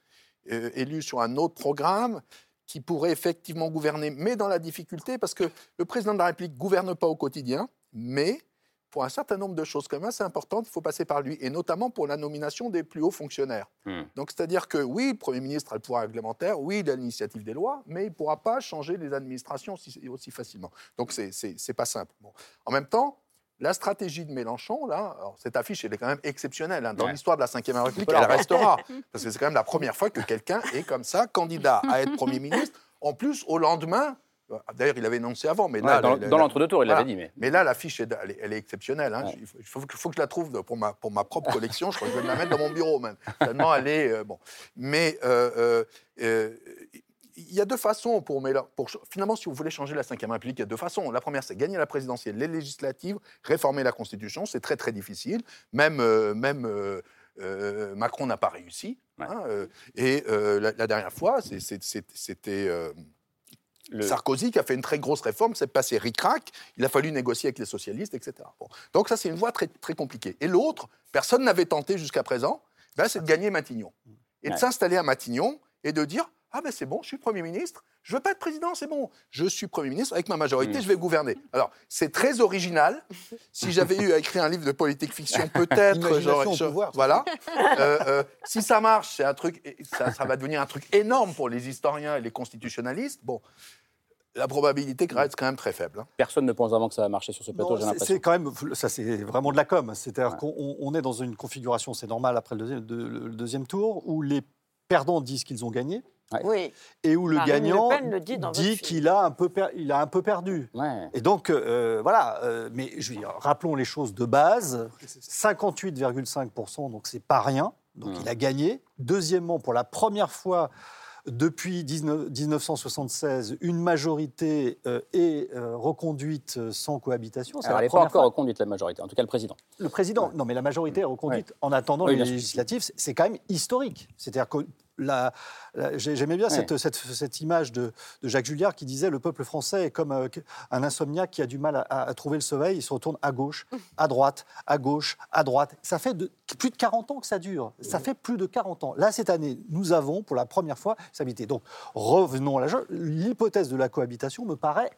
euh, élu sur un autre programme, qui pourrait effectivement gouverner, mais dans la difficulté, parce que le président de la République ne gouverne pas au quotidien, mais pour un certain nombre de choses quand même assez importantes, il faut passer par lui, et notamment pour la nomination des plus hauts fonctionnaires. Hmm. Donc, c'est-à-dire que oui, le Premier ministre a le pouvoir réglementaire, oui, il a l'initiative des lois, mais il ne pourra pas changer les administrations aussi, aussi facilement. Donc, c'est n'est pas simple. Bon. En même temps, la stratégie de Mélenchon, là, alors, cette affiche, elle est quand même exceptionnelle. hein. Dans Ouais. l'histoire de la Ve République, elle restera. Parce que c'est quand même la première fois que quelqu'un est comme ça, candidat à être Premier ministre. En plus, au lendemain, d'ailleurs, il avait énoncé avant, mais là. Ouais, dans- l'entre-deux-tours, il l'avait dit, mais- Mais là, l'affiche, elle, est- elle est exceptionnelle. hein. Il faut, il faut que- faut que je la trouve pour ma, pour ma propre collection. Je crois que je vais la mettre dans mon bureau, même. Tellement elle est. euh, bon. Mais euh, euh, il y a deux façons pour, pour. Finalement, si vous voulez changer la Ve République, il y a deux façons. La première, c'est gagner la présidentielle, les législatives, réformer la Constitution. C'est très, très difficile. Même. euh, même euh, euh, Macron n'a pas réussi. hein, et la, la dernière fois, c'était Sarkozy qui a fait une très grosse réforme, c'est passé ric-rac, il a fallu négocier avec les socialistes, etc. Bon. Donc ça, c'est une voie très, très compliquée. Et l'autre, personne n'avait tenté jusqu'à présent, ben, c'est de gagner Matignon. Et de s'installer à Matignon et de dire, ah ben c'est bon, je suis Premier ministre, je veux pas être président, c'est bon, je suis Premier ministre, avec ma majorité, Mm. je vais gouverner. Alors, c'est très original. Si j'avais eu à écrire un livre de politique fiction, peut-être, au je- pouvoir. Voilà. Euh, euh, si ça marche, c'est un truc, ça, ça va devenir un truc énorme pour les historiens et les constitutionnalistes. Bon, la probabilité reste quand même très faible. hein. Personne ne pense vraiment que ça va marcher sur ce plateau, j'ai c'est- l'impression. c'est quand même, ça c'est vraiment de la com. C'est-à-dire qu'on on- on est dans une configuration, c'est normal après le de- le deuxième tour, où les perdants disent qu'ils ont gagné. Oui. Et où le Marine gagnant le dit qu'il a un peu, il a un peu perdu. Et donc, euh, voilà. euh, mais je veux dire, rappelons les choses de base 58,5%, donc c'est pas rien. Donc il a gagné. Deuxièmement, pour la première fois depuis 19 1976, une majorité euh, est euh, reconduite sans cohabitation. Alors, la elle n'est pas encore fois. reconduite, la majorité, en tout cas le président. Le président, non, mais la majorité est reconduite en attendant Oui, les législatives. C'est- C'est quand même historique. C'est-à-dire que la, la- j'ai- j'aimais bien Ouais. cette, cette, cette image de, de Jacques Julliard qui disait le peuple français est comme euh, un insomniaque qui a du mal à, à trouver le sommeil. Il se retourne à gauche, à droite, à gauche, à droite. Ça fait de- plus de 40 ans que ça dure. Ça fait plus de 40 ans. Là, cette année, nous avons pour la première fois stabilité. Donc, revenons à la. L'hypothèse de la cohabitation me paraît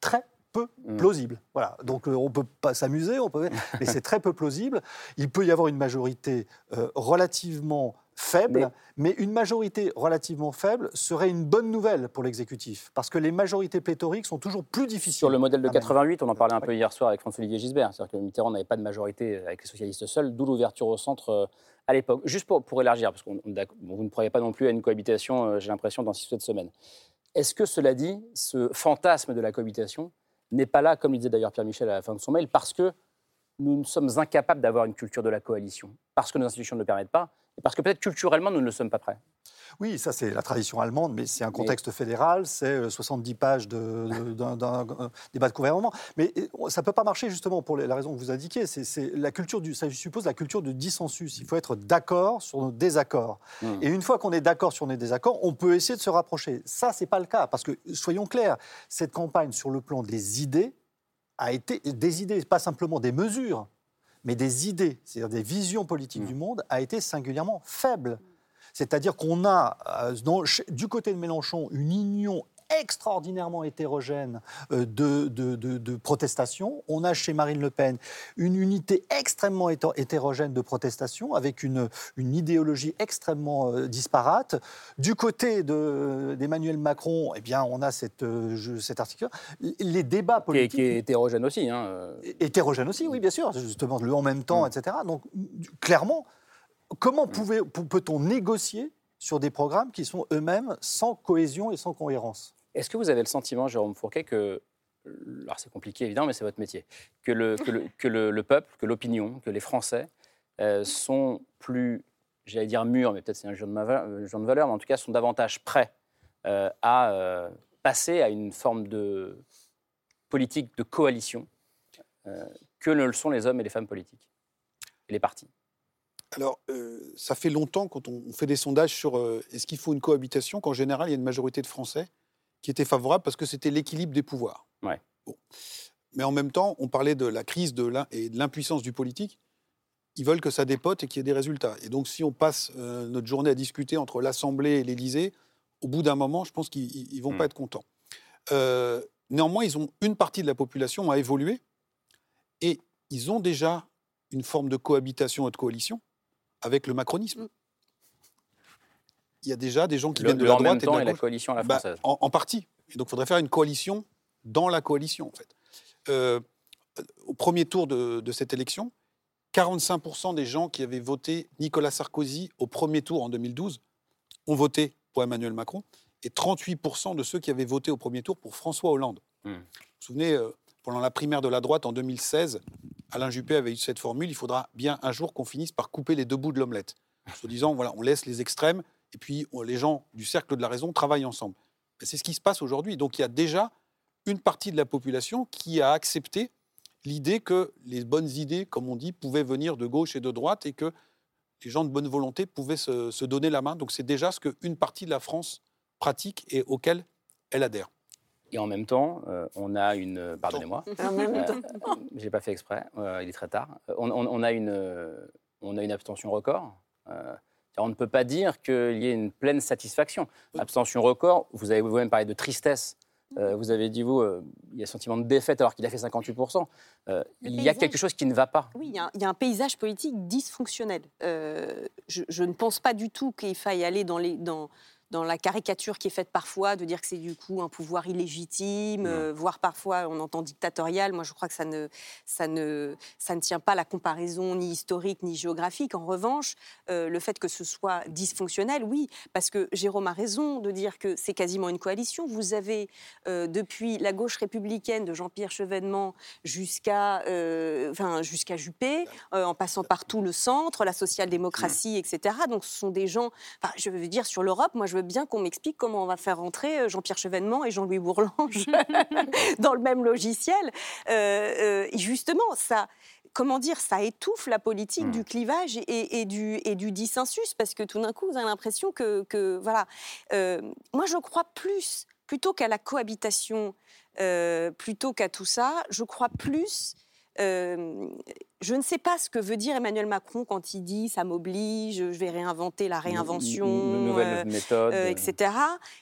très peu plausible. Voilà. Donc euh, on peut pas s'amuser, on peut, mais c'est très peu plausible. Il peut y avoir une majorité euh, relativement faible, mais... une majorité relativement faible serait une bonne nouvelle pour l'exécutif, parce que les majorités pléthoriques sont toujours plus difficiles. Sur le modèle de à mener. 88, on en parlait un peu hier soir avec François-Olivier Gisbert, c'est-à-dire que Mitterrand n'avait pas de majorité avec les socialistes seuls, d'où l'ouverture au centre euh, à l'époque. Juste pour, pour élargir, parce que vous ne croyez pas non plus à une cohabitation, euh, j'ai l'impression, dans 6 ou 7 semaines. Est-ce que cela dit, ce fantasme de la cohabitation n'est pas là, comme le disait d'ailleurs Pierre Michel à la fin de son mail, parce que nous sommes incapables d'avoir une culture de la coalition, parce que nos institutions ne le permettent pas, parce que peut-être culturellement nous ne sommes pas prêts. Oui, ça c'est la tradition allemande, mais c'est un contexte fédéral, c'est 70 pages d'un débat de gouvernement. Mais ça ne peut pas marcher justement pour la raison que vous indiquez. C'est la culture du, ça suppose la culture du dissensus. Il faut être d'accord sur nos désaccords. Mmh. Et une fois qu'on est d'accord sur nos désaccords, on peut essayer de se rapprocher. Ça, c'est pas le cas, parce que soyons clairs, cette campagne sur le plan des idées a été des idées, pas simplement des mesures, mais des idées, c'est-à-dire des visions politiques mmh. du monde, a été singulièrement faible. C'est-à-dire qu'on a, euh, du côté de Mélenchon, une union extraordinairement hétérogène euh, de. On a chez Marine Le Pen une unité extrêmement hétérogène de protestation avec une, une idéologie extrêmement euh, disparate. Du côté d'Emmanuel Macron, eh bien, on a cette, cet article. Les débats politiques. Qui est, hétérogène aussi. Hein. Hétérogène aussi, oui, bien sûr. Justement, le en même temps, mm. etc. Donc, clairement, Comment peut-on négocier sur des programmes qui sont eux-mêmes sans cohésion et sans cohérence? Est-ce que vous avez le sentiment, Jérôme Fourquet, que alors c'est compliqué évidemment, mais c'est votre métier, que le, que le, peuple, que l'opinion, que les Français euh, sont plus, j'allais dire mûrs, mais peut-être c'est un jeu de, de, valeur, mais en tout cas sont davantage prêts euh, à euh, passer à une forme de politique de coalition que ne le sont les hommes et les femmes politiques et les partis. Alors, euh, ça fait longtemps, quand on fait des sondages sur euh, est-ce qu'il faut une cohabitation, qu'en général, il y a une majorité de Français qui étaient favorables parce que c'était l'équilibre des pouvoirs. Ouais. Mais en même temps, on parlait de la crise de et de l'impuissance du politique. Ils veulent que ça dépote et qu'il y ait des résultats. Et donc, si on passe euh, notre journée à discuter entre l'Assemblée et l'Élysée, au bout d'un moment, je pense qu'ils ne vont pas hmm. être contents. néanmoins, ils ont une partie de la population a évolué et ils ont déjà une forme de cohabitation et de coalition avec le macronisme. Il y a déjà des gens qui viennent de la droite et de la, coalition à la bah, française. en, partie. Et donc, il faudrait faire une coalition dans la coalition, en fait. Euh, au premier tour de, cette élection, 45% des gens qui avaient voté Nicolas Sarkozy au premier tour en 2012 ont voté pour Emmanuel Macron et 38% de ceux qui avaient voté au premier tour pour François Hollande. Mm. Vous vous souvenez, euh, pendant la primaire de la droite en 2016, Alain Juppé avait eu cette formule il faudra bien un jour qu'on finisse par couper les deux bouts de l'omelette. En se disant voilà, on laisse les extrêmes et puis les gens du cercle de la raison travaillent ensemble. C'est ce qui se passe aujourd'hui. Donc il y a déjà une partie de la population qui a accepté l'idée que les bonnes idées, comme on dit, pouvaient venir de gauche et de droite et que les gens de bonne volonté pouvaient se, se donner la main. Donc c'est déjà ce qu'une partie de la France pratique et auquel elle adhère. Et en même temps, euh, on a une. Pardonnez-moi. En même euh, J'ai pas fait exprès. Euh, il est très tard. On, a une, on a une abstention record. On ne peut pas dire qu'il y ait une pleine satisfaction. Abstention record. Vous avez vous-même parlé de tristesse. vous avez dit, vous, il y a un sentiment de défaite alors qu'il a fait 58%. il y a quelque chose qui ne va pas. Oui, il y a un, paysage politique dysfonctionnel. Je, je, ne pense pas du tout qu'il faille aller dans les, dans, dans la caricature qui est faite parfois de dire que c'est du coup un pouvoir illégitime, euh, voire parfois on entend dictatorial. Moi, je crois que ça ne, ça ne, ça ne tient pas la comparaison ni historique ni géographique. En revanche, euh, le fait que ce soit dysfonctionnel, oui, parce que Jérôme a raison de dire que c'est quasiment une coalition. Vous avez euh, depuis la gauche républicaine de Jean-Pierre Chevènement jusqu'à enfin, jusqu'à Juppé, en passant par tout le centre, la social-démocratie, etc. Donc ce sont des gens, enfin, je veux dire, sur l'Europe, moi je bien qu'on m'explique comment on va faire rentrer euh, Jean-Pierre Chevènement et Jean-Louis Bourlange dans le même logiciel. Euh, euh, justement, ça, comment dire, ça étouffe la politique hmm. du clivage et, du, et du dissensus, parce que tout d'un coup, vous avez l'impression que, que, voilà. moi, je crois plus, plutôt qu'à la cohabitation, plutôt qu'à tout ça, je crois plus je ne sais pas ce que veut dire Emmanuel Macron quand il dit ça m'oblige, je vais réinventer la réinvention, nouvelle méthode, etc.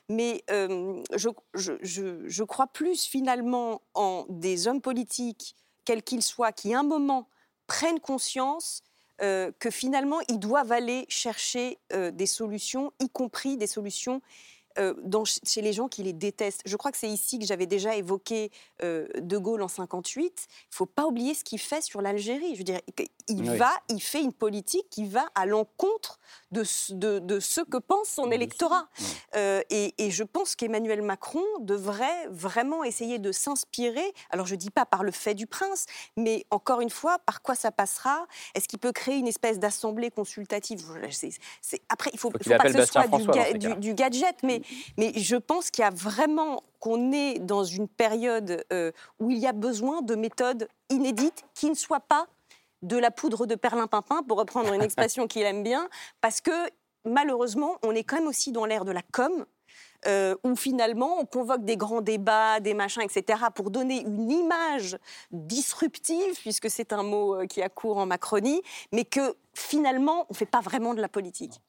Mais je, je, crois plus finalement en des hommes politiques, quels qu'ils soient, qui à un moment prennent conscience que finalement ils doivent aller chercher des solutions, y compris des solutions euh, dans- chez les gens qui les détestent. Je crois que c'est ici que j'avais déjà évoqué euh, De Gaulle en 58. Il faut pas oublier ce qu'il fait sur l'Algérie. Je veux dire, il Oui. va, il fait une politique qui va à l'encontre de, ce- de, de ce que pense son électorat. Euh, et, et je pense qu'Emmanuel Macron devrait vraiment essayer de s'inspirer. Alors je dis pas par le fait du prince, mais encore une fois, par quoi ça passera? Est-ce qu'il peut créer une espèce d'assemblée consultative? Après, il faut, Faut pas que ce soit du, ga- du gadget, mais, mais je pense qu'il y a vraiment qu'on est dans une période euh, où il y a besoin de méthodes inédites qui ne soient pas de la poudre de perlimpinpin, pour reprendre une expression qu'il aime bien, parce que malheureusement, on est quand même aussi dans l'ère de la com. euh, où finalement on convoque des grands débats, des machins, etc., pour donner une image disruptive, puisque c'est un mot euh, qui a cours en Macronie, mais que finalement on ne fait pas vraiment de la politique.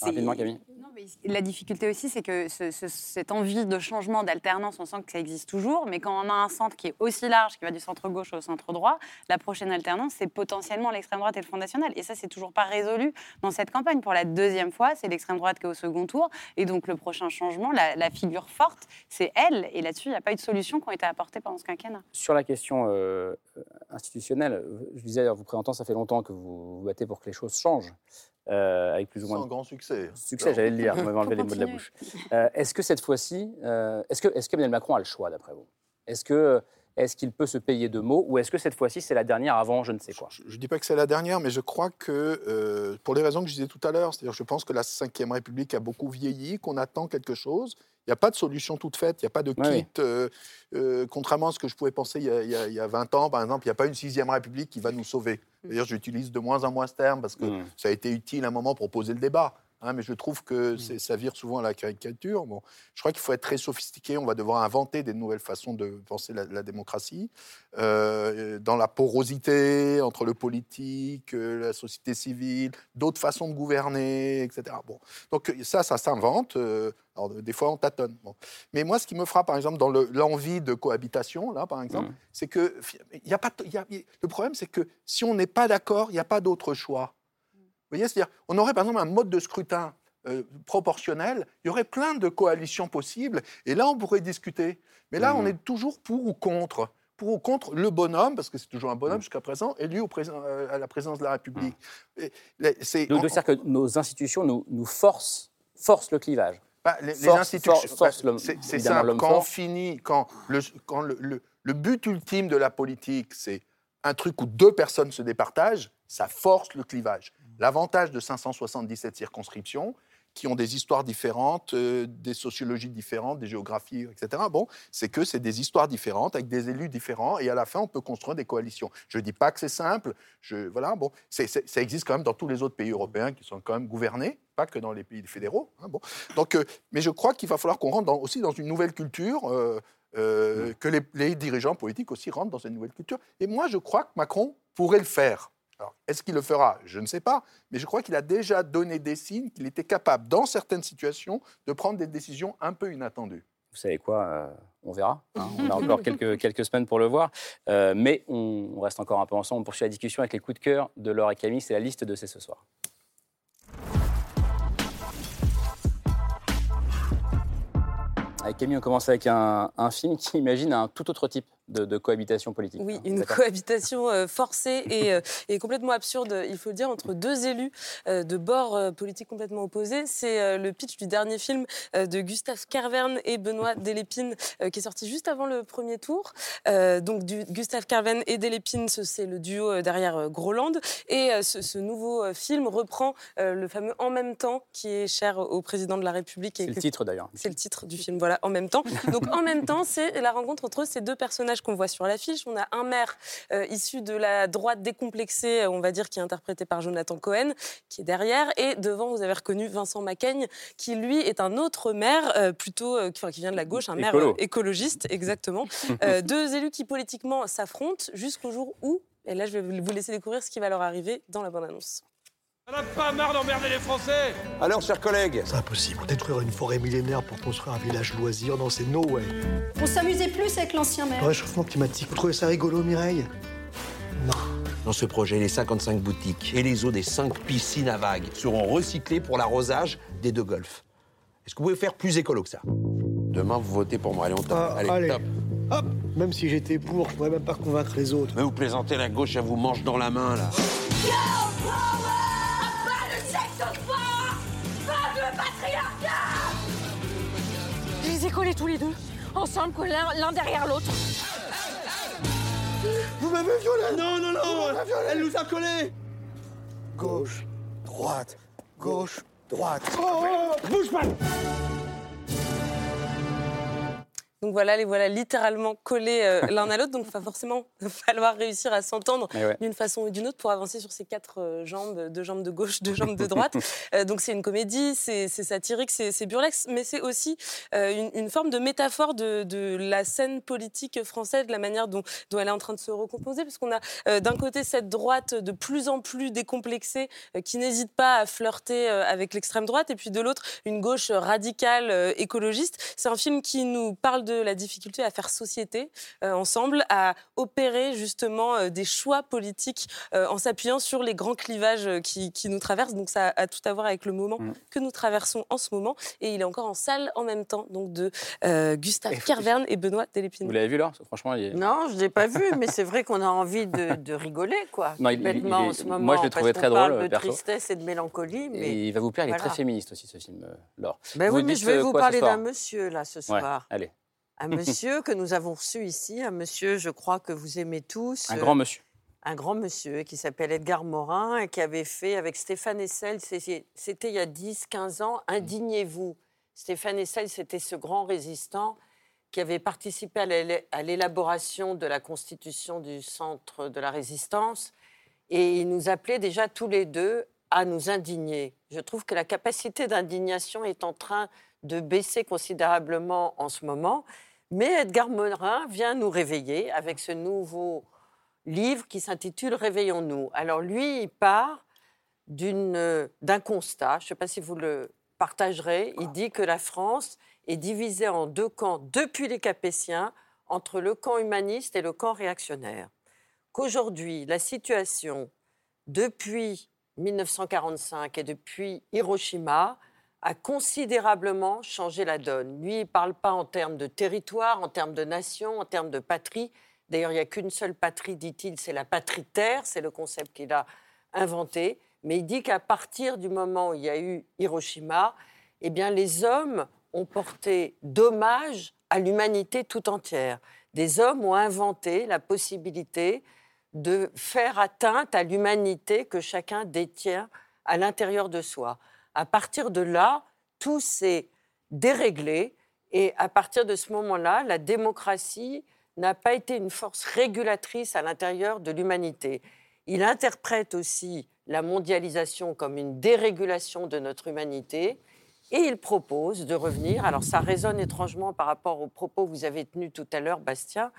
Rapidement, Camille. Non, mais la difficulté aussi, c'est que ce- ce- cette envie de changement, d'alternance, on sent que ça existe toujours, mais quand on a un centre qui est aussi large, qui va du centre gauche au centre droit, la prochaine alternance, c'est potentiellement l'extrême droite et le Front National. Et ça, c'est toujours pas résolu dans cette campagne. Pour la deuxième fois, c'est l'extrême droite qui est au second tour. Et donc, le prochain changement, la, la figure forte, c'est elle. Et là-dessus, il n'y a pas eu de solution qui ont été apportées pendant ce quinquennat. Sur la question euh, euh, institutionnelle, je disais en vous présentant, ça fait longtemps que vous vous battez pour que les choses changent, euh, avec plus ou moins Sans de grand succès. succès, j'allais le dire, vous m'avez enlevé les mots de la bouche. Euh, est-ce que cette fois-ci, euh, est-ce que est-ce qu'Emmanuel Macron a le choix d'après vous? Est-ce que est-ce qu'il peut se payer de mots ou est-ce que cette fois-ci c'est la dernière avant je ne sais quoi? Je ne dis pas que c'est la dernière, mais je crois que, euh, pour les raisons que je disais tout à l'heure, c'est-à-dire je pense que la Ve République a beaucoup vieilli, qu'on attend quelque chose. Il n'y a pas de solution toute faite, il n'y a pas de kit. Oui. euh, euh, contrairement à ce que je pouvais penser il y a, il y a- il y a 20 ans, par exemple, il n'y a pas une Sixième République qui va nous sauver. D'ailleurs, j'utilise de moins en moins ce terme parce que Mm. ça a été utile à un moment pour poser le débat. Hein, mais je trouve que c'est- ça vire souvent à la caricature. Bon, je crois qu'il faut être très sophistiqué. On va devoir inventer des nouvelles façons de penser la, la démocratie. Euh, dans la porosité entre le politique, euh, la société civile, d'autres façons de gouverner, etc. Bon. Donc ça, ça s'invente. euh, alors, des fois, on tâtonne. Bon. Mais moi, ce qui me frappe, par exemple, dans le- l'envie de cohabitation, là, par exemple, Mm. c'est que y a pas, il y a- le problème, c'est que si on n'est pas d'accord, il n'y a pas d'autre choix. Voyez, c'est-à-dire, on aurait par exemple un mode de scrutin euh, proportionnel, il y aurait plein de coalitions possibles, et là, on pourrait discuter. Mais là, Mhm. on est toujours pour ou contre. Pour ou contre le bonhomme, parce que c'est toujours un bonhomme jusqu'à présent, élu au président- euh, à la présidence de la République. Et les- c'est- Donc, de dire que nos institutions nous, nous forcent, forcent le clivage. bah, les, les Force- institutions, force- force bah, l'homme- c'est simple. Quand on finit, quand, le, quand le, le- le but ultime de la politique, c'est un truc où deux personnes se départagent, ça force le clivage. L'avantage de 577 circonscriptions, qui ont des histoires différentes, euh, des sociologies différentes, des géographies, etc. Bon, c'est que c'est des histoires différentes avec des élus différents, et à la fin, on peut construire des coalitions. Je ne dis pas que c'est simple. Je, voilà, bon, ça existe quand même dans tous les autres pays européens qui sont quand même gouvernés, pas que dans les pays fédéraux. hein, bon. Donc, euh, mais je crois qu'il va falloir qu'on rentre dans- aussi dans une nouvelle culture. euh, euh, que les, les dirigeants politiques aussi rentrent dans cette nouvelle culture. Et moi, je crois que Macron pourrait le faire. Alors, est-ce qu'il le fera? Je ne sais pas. Mais je crois qu'il a déjà donné des signes qu'il était capable, dans certaines situations, de prendre des décisions un peu inattendues. Vous savez quoi euh, On verra. hein. On a encore quelques, quelques semaines pour le voir. Euh, mais on, on reste encore un peu ensemble. On poursuit la discussion avec les coups de cœur de Laure et Camille. C'est la liste de C'est ce soir. Avec Camille, on commence avec un, un film qui imagine un tout autre type de, de cohabitation politique. Oui, hein. une cohabitation euh, forcée et, euh, et complètement absurde, il faut le dire, entre deux élus euh, de bords politiques complètement opposés. C'est le pitch du dernier film de Gustave Carverne et Benoît Delépine qui est sorti juste avant le premier tour. Donc du, Gustave Carverne et Delépine, ce- c'est le duo derrière Groland. Et ce, ce nouveau film reprend le fameux En même temps qui est cher au président de la République. C'est le titre d'ailleurs. c'est le titre du film, voilà, en même temps. Donc en même temps, c'est la rencontre entre ces deux personnages qu'on voit sur l'affiche. On a un maire euh, issu de la droite décomplexée, euh, on va dire, qui est interprété par Jonathan Cohen, qui est derrière. Et devant, vous avez reconnu Vincent Macaigne, qui lui est un autre maire, euh, plutôt, euh, qui, enfin, qui vient de la gauche, un maire Écolo. écologiste, exactement. Deux élus qui politiquement s'affrontent jusqu'au jour où, et là je vais vous laisser découvrir ce qui va leur arriver dans la bande-annonce. On n'a pas marre d'emmerder les Français Alors, chers collègues C'est impossible. Détruire une forêt millénaire pour construire un village loisir, non, c'est no way. On s'amusait plus avec l'ancien maire. Le réchauffement climatique, vous trouvez ça rigolo, Mireille? Dans ce projet, les 55 boutiques et les eaux des 5 piscines à vagues seront recyclées pour l'arrosage des deux golfs. Est-ce que vous pouvez faire plus écolo que ça? Demain, vous votez pour moi. Allez, on tape. Ah, allez, allez. top. Hop Même si j'étais pour, je pourrais même pas convaincre les autres. Mais vous plaisantez, la gauche, elle vous mange dans la main, là. Pas collés tous les deux, ensemble, collés l'un l'un derrière l'autre. Vous m'avez violé. Non, non, non. Elle nous a collés. Gauche, droite, gauche, droite. Oh. Bouge pas Donc voilà, les voilà littéralement collés euh, l'un à l'autre. Donc il va forcément falloir réussir à s'entendre ouais. d'une façon ou d'une autre pour avancer sur ces quatre euh, jambes, deux jambes de gauche, deux jambes de droite. Euh, donc c'est une comédie, c'est satirique, c'est burlesque, mais c'est aussi une, une forme de métaphore de, de la scène politique française, de la manière dont, dont elle est en train de se recomposer, parce qu'on a d'un côté cette droite de plus en plus décomplexée qui n'hésite pas à flirter avec l'extrême droite, et puis de l'autre une gauche radicale écologiste. C'est un film qui nous parle de la difficulté à faire société euh, ensemble, à opérer justement euh, des choix politiques euh, en s'appuyant sur les grands clivages qui, qui nous traversent. Donc ça a tout à voir avec le moment que nous traversons en ce moment. Et il est encore en salle en même temps, donc de euh, Gustave Kervern et Benoît Delépine. Vous l'avez vu, là Franchement, il est... Non, je ne l'ai pas vu, mais c'est vrai qu'on a envie de, de rigoler, quoi. Non, il- il- il en ce moi, moment. je l'ai trouvé très drôle, parle de perso. tristesse et de mélancolie. Mais Et il va vous plaire, il est voilà. très féministe aussi, ce film, Laure. Ben Vous oui, mais dites, je vais vous parler d'un monsieur, là, ce Ouais, soir. allez. Un monsieur que nous avons reçu ici, un monsieur, je crois que vous aimez tous. Un euh, grand monsieur. Un grand monsieur qui s'appelle Edgar Morin et qui avait fait avec Stéphane Essel, c'était il y a 10-15 ans, Indignez-vous. Stéphane Essel, c'était ce grand résistant qui avait participé à l'élaboration de la constitution du Centre de la Résistance. Et il nous appelait déjà tous les deux à nous indigner. Je trouve que la capacité d'indignation est en train de baisser considérablement en ce moment. Mais Edgar Morin vient nous réveiller avec ce nouveau livre qui s'intitule Réveillons-nous. Alors lui, il part d'une, euh, d'un constat, je ne sais pas si vous le partagerez, il dit que la France est divisée en deux camps depuis les Capétiens, entre le camp humaniste et le camp réactionnaire. Qu'aujourd'hui, la situation, depuis 1945 et depuis Hiroshima, a considérablement changé la donne. Lui, il ne parle pas en termes de territoire, en termes de nation, en termes de patrie. D'ailleurs, il n'y a qu'une seule patrie, dit-il, c'est la patrie terre, c'est le concept qu'il a inventé. Mais il dit qu'à partir du moment où il y a eu Hiroshima, eh bien, les hommes ont porté dommage à l'humanité tout entière. Des hommes ont inventé la possibilité de faire atteinte à l'humanité que chacun détient à l'intérieur de soi. À partir de là, tout s'est déréglé et à partir de ce moment-là, la démocratie n'a pas été une force régulatrice à l'intérieur de l'humanité. Il interprète aussi la mondialisation comme une dérégulation de notre humanité et il propose de revenir, alors ça résonne étrangement par rapport aux propos que vous avez tenus tout à l'heure, Bastien,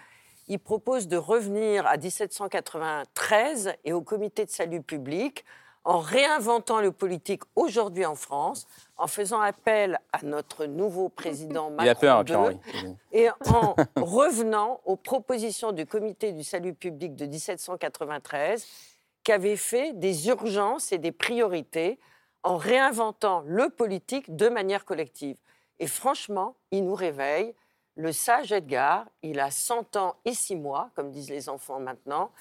il propose de revenir à 1793 et au comité de salut public en réinventant le politique aujourd'hui en France, en faisant appel à notre nouveau président Il a peur, Macron II, et en revenant aux propositions du comité du salut public de 1793, qui avait fait des urgences et des priorités en réinventant le politique de manière collective. Et franchement, il nous réveille. Le sage Edgar, il a 100 ans et 6 mois, comme disent les enfants maintenant.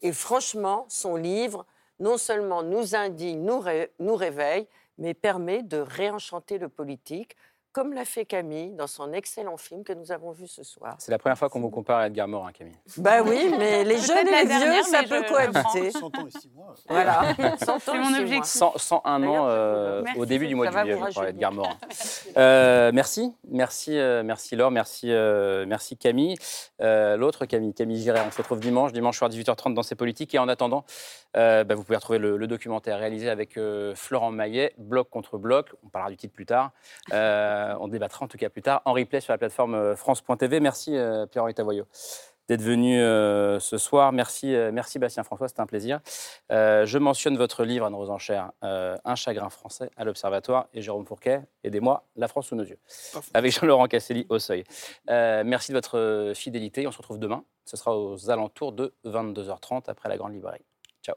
Et franchement, son livre, non seulement nous indigne, nous, nous réveille, mais permet de réenchanter le politique, comme l'a fait Camille dans son excellent film que nous avons vu ce soir. C'est la première fois qu'on vous compare à Edgar Morin, Camille. Bah oui, mais les jeunes et les vieux, dernière, ça peut je cohabiter. comprends. 100 ans et 6 mois. Voilà. C'est 100 ans mon objectif. mois. 100, 101 ans euh, Merci, au début du mois de juillet, je crois. Edgar Morin. Euh, merci, merci, euh, merci Laure, merci, euh, merci Camille. Euh, L'autre Camille, Camille Giret, on se retrouve dimanche, dimanche soir 18h30 dans C'est Politique. Et en attendant, euh, bah, vous pouvez retrouver le, le documentaire réalisé avec euh, Florent Maillet, Bloc contre Bloc. On parlera du titre plus tard. Euh, on débattra en tout cas plus tard en replay sur la plateforme euh, France.tv. Merci euh, Pierre-Henri Tavoyot d'être venu euh, ce soir. Merci, euh, merci Bastien François, c'était un plaisir. Euh, je mentionne votre livre, Anne enchères, euh, Un chagrin français à l'Observatoire et Jérôme Fourquet, Aidez-moi, La France sous nos yeux, avec Jean-Laurent Casselli au seuil. Merci de votre fidélité. On se retrouve demain. Ce sera aux alentours de 22h30 après la grande librairie. Ciao.